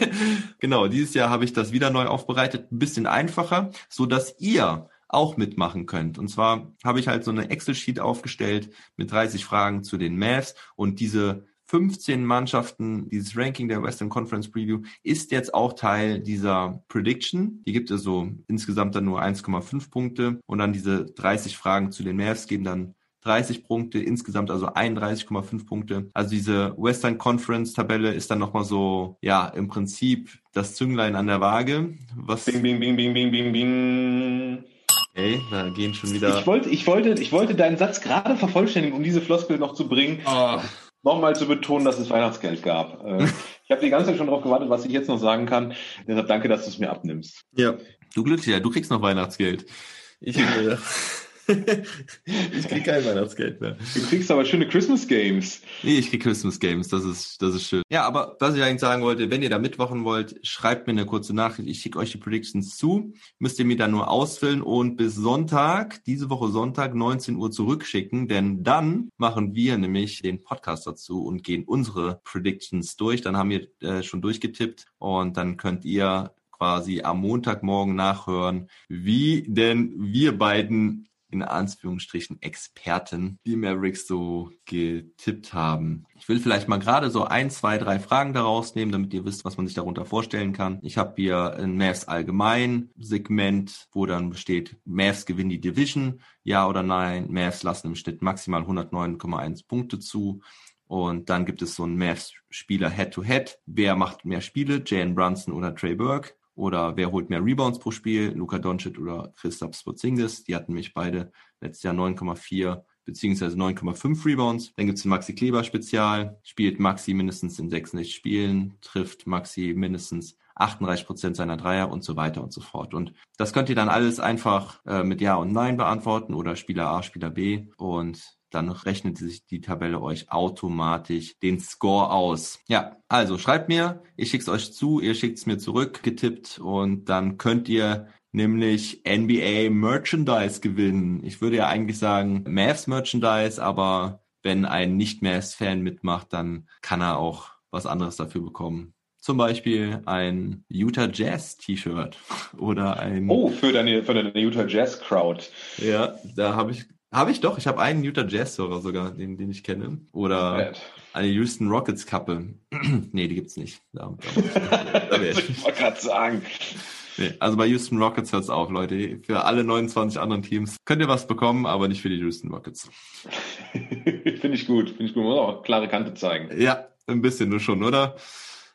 genau. Dieses Jahr habe ich das wieder neu aufbereitet, ein bisschen einfacher, so dass ihr auch mitmachen könnt. Und zwar habe ich halt so eine Excel-Sheet aufgestellt mit 30 Fragen zu den Mavs und diese 15 Mannschaften, dieses Ranking der Western Conference Preview ist jetzt auch Teil dieser Prediction. Die gibt es so insgesamt dann nur 1,5 Punkte und dann diese 30 Fragen zu den Mavs geben dann 30 Punkte, insgesamt also 31,5 Punkte. Also diese Western Conference Tabelle ist dann nochmal so, ja, im Prinzip das Zünglein an der Waage. Was bing, bing, bing, bing, bing, bing, bing. Hey, da gehen schon wieder. Ich wollte, ich wollte, ich wollte deinen Satz gerade vervollständigen, um diese Floskel noch zu bringen. Oh nochmal zu betonen, dass es Weihnachtsgeld gab. Äh, ich habe die ganze Zeit schon darauf gewartet, was ich jetzt noch sagen kann. Deshalb danke, dass du es mir abnimmst. Ja, du Glücklicher, du kriegst noch Weihnachtsgeld. Ich, äh, ich krieg kein Weihnachtsgeld mehr. Du kriegst aber schöne Christmas Games. Nee, ich krieg Christmas Games, das ist, das ist schön. Ja, aber was ich eigentlich sagen wollte, wenn ihr da mitwachen wollt, schreibt mir eine kurze Nachricht. Ich schicke euch die Predictions zu. Müsst ihr mir dann nur ausfüllen und bis Sonntag, diese Woche Sonntag, 19 Uhr zurückschicken, denn dann machen wir nämlich den Podcast dazu und gehen unsere Predictions durch. Dann haben wir äh, schon durchgetippt und dann könnt ihr quasi am Montagmorgen nachhören, wie denn wir beiden in Anführungsstrichen Experten die Mavericks so getippt haben. Ich will vielleicht mal gerade so ein, zwei, drei Fragen daraus nehmen, damit ihr wisst, was man sich darunter vorstellen kann. Ich habe hier ein Mavs allgemein Segment, wo dann besteht, Mavs gewinnen die Division, ja oder nein. Mavs lassen im Schnitt maximal 109,1 Punkte zu. Und dann gibt es so einen Mavs-Spieler Head-to-Head. Wer macht mehr Spiele, Jalen Brunson oder Trey Burke? Oder wer holt mehr Rebounds pro Spiel? Luka Doncic oder Christoph Sporzingis. Die hatten mich beide letztes Jahr 9,4 beziehungsweise 9,5 Rebounds. Dann gibt's den Maxi Kleber Spezial. Spielt Maxi mindestens in 66 Spielen, trifft Maxi mindestens 38% seiner Dreier und so weiter und so fort. Und das könnt ihr dann alles einfach äh, mit Ja und Nein beantworten oder Spieler A, Spieler B und dann rechnet sich die Tabelle euch automatisch den Score aus. Ja, also schreibt mir, ich schick's euch zu, ihr schickt's mir zurück, getippt und dann könnt ihr nämlich NBA Merchandise gewinnen. Ich würde ja eigentlich sagen Mavs Merchandise, aber wenn ein Nicht-Mavs-Fan mitmacht, dann kann er auch was anderes dafür bekommen. Zum Beispiel ein Utah Jazz T-Shirt oder ein. Oh, für deine, für deine Utah Jazz Crowd. Ja, da habe ich habe ich doch. Ich habe einen Utah Jazz-Hörer sogar, den, den ich kenne. Oder eine Houston Rockets Kappe. nee, die gibt's nicht. Da, da, da ich ich wollte gerade sagen. Nee, also bei Houston Rockets hört's auf, Leute. Für alle 29 anderen Teams könnt ihr was bekommen, aber nicht für die Houston Rockets. Finde ich gut. Finde ich gut. Man muss auch klare Kante zeigen. Ja, ein bisschen nur schon, oder?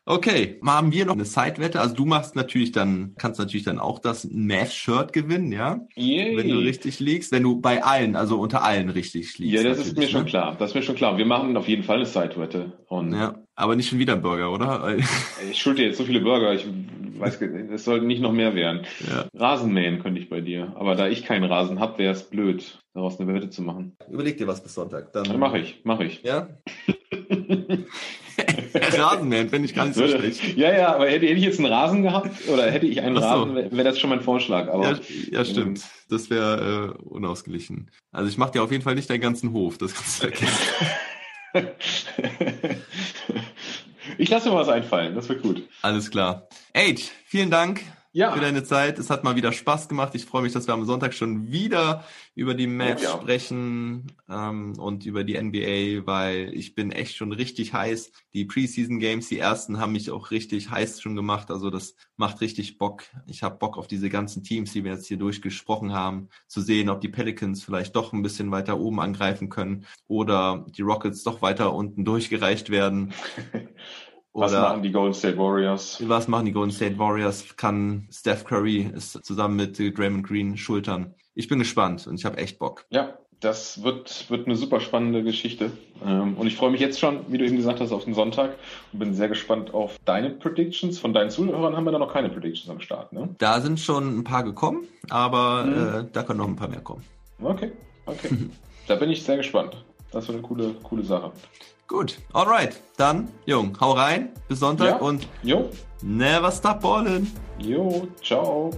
Okay, mal haben wir noch eine Sidewette. Also du machst natürlich dann, kannst natürlich dann auch das Math-Shirt gewinnen, ja? Yay. Wenn du richtig liegst, wenn du bei allen, also unter allen richtig liegst. Ja, das ist mir ne? schon klar. Das ist mir schon klar. Wir machen auf jeden Fall eine Sidewette. ja, aber nicht schon wieder Burger, oder? ich schulde jetzt so viele Burger. Ich weiß, es sollten nicht noch mehr werden. Ja. Rasenmähen könnte ich bei dir. Aber da ich keinen Rasen habe, wäre es blöd, daraus eine Wette zu machen. Überleg dir was bis Sonntag. Dann, dann mache ich, mache ich. Ja? Rasenmähen finde ich ganz so schlecht. Ja, ja, aber hätte, hätte ich jetzt einen Rasen gehabt oder hätte ich einen so. Rasen, wäre das schon mein Vorschlag. Aber, ja, ja stimmt. Das wäre äh, unausgeglichen. Also ich mache dir auf jeden Fall nicht deinen ganzen Hof, das kannst du vergessen. ich lasse mir was einfallen, das wird gut. Alles klar. Age, vielen Dank ja. für deine Zeit. Es hat mal wieder Spaß gemacht. Ich freue mich, dass wir am Sonntag schon wieder über die Match ja. sprechen ähm, und über die NBA, weil ich bin echt schon richtig heiß. Die Preseason Games, die ersten, haben mich auch richtig heiß schon gemacht. Also das macht richtig Bock. Ich habe Bock auf diese ganzen Teams, die wir jetzt hier durchgesprochen haben, zu sehen, ob die Pelicans vielleicht doch ein bisschen weiter oben angreifen können oder die Rockets doch weiter unten durchgereicht werden. was machen die Golden State Warriors? Was machen die Golden State Warriors? Kann Steph Curry es zusammen mit Draymond Green schultern? Ich bin gespannt und ich habe echt Bock. Ja, das wird, wird eine super spannende Geschichte. Ähm, und ich freue mich jetzt schon, wie du eben gesagt hast, auf den Sonntag und bin sehr gespannt auf deine Predictions. Von deinen Zuhörern haben wir da noch keine Predictions am Start, ne? Da sind schon ein paar gekommen, aber mhm. äh, da können noch ein paar mehr kommen. Okay, okay. da bin ich sehr gespannt. Das wird eine coole, coole Sache. Gut, alright. Dann, Jung, hau rein. Bis Sonntag ja. und jo. never stop ballin'. Jo, ciao.